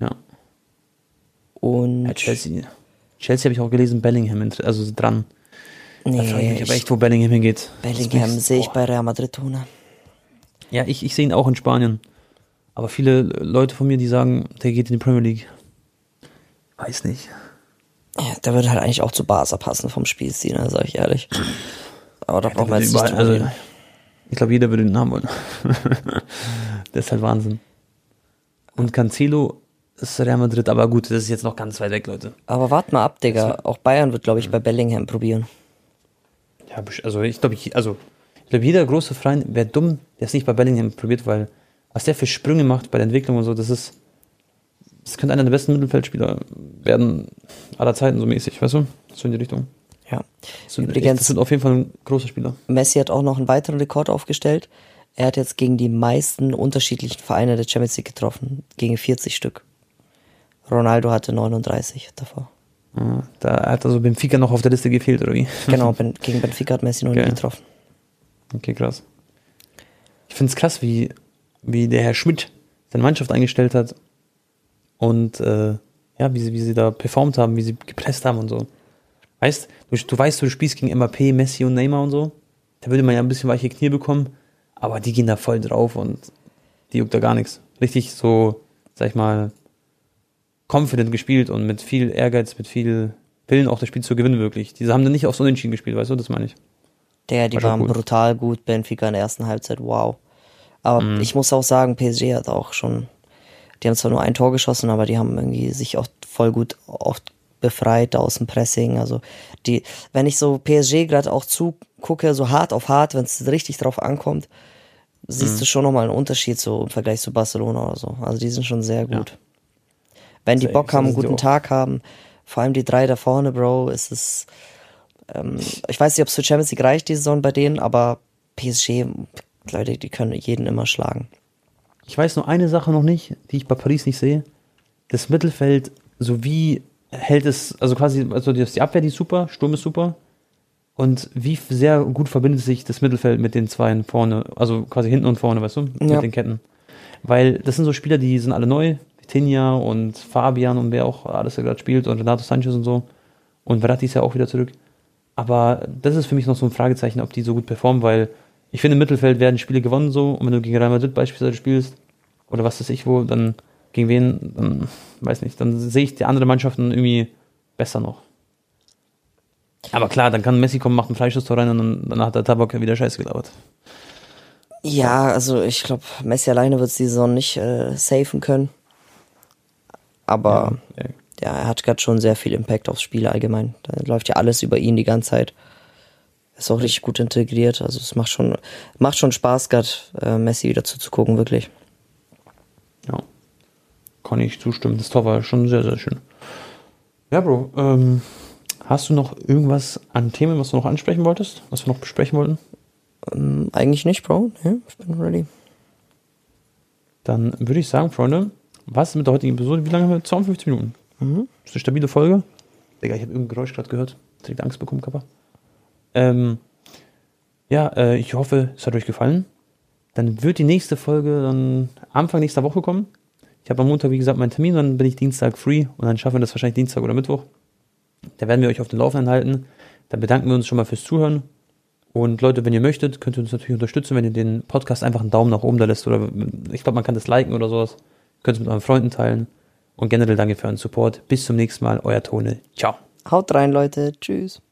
Ja. Und ja, Chelsea, Chelsea habe ich auch gelesen, Bellingham, also dran. Nee, da frage ich mich aber echt, wo Bellingham hingeht. Bellingham sehe ich bei Real Madrid ohne. Ja, ich, ich sehe ihn auch in Spanien. Aber viele Leute von mir, die sagen, der geht in die Premier League. Weiß nicht. Ja, der würde halt eigentlich auch zu Barca passen vom Spielstil, ne, sag ich ehrlich. Aber da braucht man jetzt nicht also, Ich glaube, jeder würde den haben wollen. das ist halt Wahnsinn. Und Cancelo ist Real Madrid, aber gut, das ist jetzt noch ganz weit weg, Leute. Aber wart mal ab, Digga. Auch Bayern wird, glaube ich, bei Bellingham probieren. Ja, also ich glaube, ich, also, ich glaube, jeder große Freund wäre dumm, der es nicht bei Bellingham probiert, weil was der für Sprünge macht bei der Entwicklung und so, das ist, das könnte einer der besten Mittelfeldspieler werden aller Zeiten, so mäßig, weißt du? So in die Richtung. Ja. Das, sind Übrigens- das sind auf jeden Fall ein großer Spieler. Messi hat auch noch einen weiteren Rekord aufgestellt. Er hat jetzt gegen die meisten unterschiedlichen Vereine der Champions League getroffen. Gegen 40 Stück. Ronaldo hatte 39 davor. Ja, Da hat also Benfica noch auf der Liste gefehlt, oder wie? Genau, gegen Benfica hat Messi noch nie Geil. getroffen. Okay, krass. Ich finde es krass, wie, wie der Herr Schmidt seine Mannschaft eingestellt hat und äh, ja, wie sie, wie sie da performt haben, wie sie gepresst haben und so. Weißt du, du weißt, du spielst gegen Mbappé, Messi und Neymar und so. Da würde man ja ein bisschen weiche Knie bekommen, aber die gehen da voll drauf und die juckt da gar nichts. Richtig so, sag ich mal, confident gespielt und mit viel Ehrgeiz, mit viel Willen auch das Spiel zu gewinnen, wirklich. Diese haben dann nicht aufs Unentschieden gespielt, weißt du, das meine ich. Der, die War waren gut. brutal gut, Benfica in der ersten Halbzeit, wow. Aber Mhm. ich muss auch sagen, PSG hat auch schon, die haben zwar nur ein Tor geschossen, aber die haben irgendwie sich auch voll gut oft befreit aus dem Pressing. Also die, wenn ich so PSG gerade auch zugucke, so hart auf hart, wenn es richtig drauf ankommt, siehst Mhm. du schon nochmal einen Unterschied so im Vergleich zu Barcelona oder so. Also die sind schon sehr Ja. gut. Wenn die Bock haben, einen guten. Tag haben, vor allem die drei da vorne, Bro, ist es ähm, ich weiß nicht, ob es für Champions League reicht, die Saison bei denen, aber PSG, Leute, die können jeden immer schlagen. Ich weiß nur eine Sache noch nicht, die ich bei Paris nicht sehe. Das Mittelfeld, so wie hält es, also quasi, also die die Abwehr, die ist super, Sturm ist super. Und wie sehr gut verbindet sich das Mittelfeld mit den zwei vorne, also quasi hinten und vorne, weißt du, Ja. mit den Ketten. Weil das sind so Spieler, die sind alle neu, Vitinha und Fabian und wer auch alles da gerade spielt und Renato Sanchez und so. Und Verratti ist ja auch wieder zurück. Aber das ist für mich noch so ein Fragezeichen, ob die so gut performen, weil ich finde, im Mittelfeld werden Spiele gewonnen so. Und wenn du gegen Real Madrid beispielsweise spielst, oder was weiß ich wo, dann gegen wen, dann weiß nicht, dann sehe ich die anderen Mannschaften irgendwie besser noch. Aber klar, dann kann Messi kommen, macht ein Freischusstor rein und dann, dann hat der Tabak ja wieder Scheiße gelauert. Ja, also ich glaube, Messi alleine wird die Saison nicht äh, safen können. Aber Ja, ja, er hat gerade schon sehr viel Impact aufs Spiel allgemein. Da läuft ja alles über ihn die ganze Zeit. Ist auch richtig gut integriert. Also es macht schon, macht schon Spaß, gerade äh, Messi wieder zuzugucken, wirklich. Kann ich zustimmen. Das Tor war schon sehr, sehr schön. Ja, Bro, ähm, hast du noch irgendwas an Themen, was du noch ansprechen wolltest? Was wir noch besprechen wollten? Ähm, eigentlich nicht, Bro. Ja, ich bin ready. Dann würde ich sagen, Freunde, was mit der heutigen Episode? Wie lange haben wir? 52 Minuten. Mhm. Das ist eine stabile Folge. Digga, ich habe irgendein Geräusch gerade gehört. Direkt Angst bekommen, Kappa. Ähm, ja, äh, ich hoffe, es hat euch gefallen. Dann wird die nächste Folge dann Anfang nächster Woche kommen. Ich habe am Montag, wie gesagt, meinen Termin, dann bin ich Dienstag free und dann schaffen wir das wahrscheinlich Dienstag oder Mittwoch. Da werden wir euch auf den Laufenden halten. Da bedanken wir uns schon mal fürs Zuhören. Und Leute, wenn ihr möchtet, könnt ihr uns natürlich unterstützen, wenn ihr den Podcast einfach einen Daumen nach oben da lässt. Oder ich glaube, man kann das liken oder sowas. Könnt es mit euren Freunden teilen. Und generell danke für euren Support. Bis zum nächsten Mal, euer Tone. Ciao. Haut rein, Leute. Tschüss.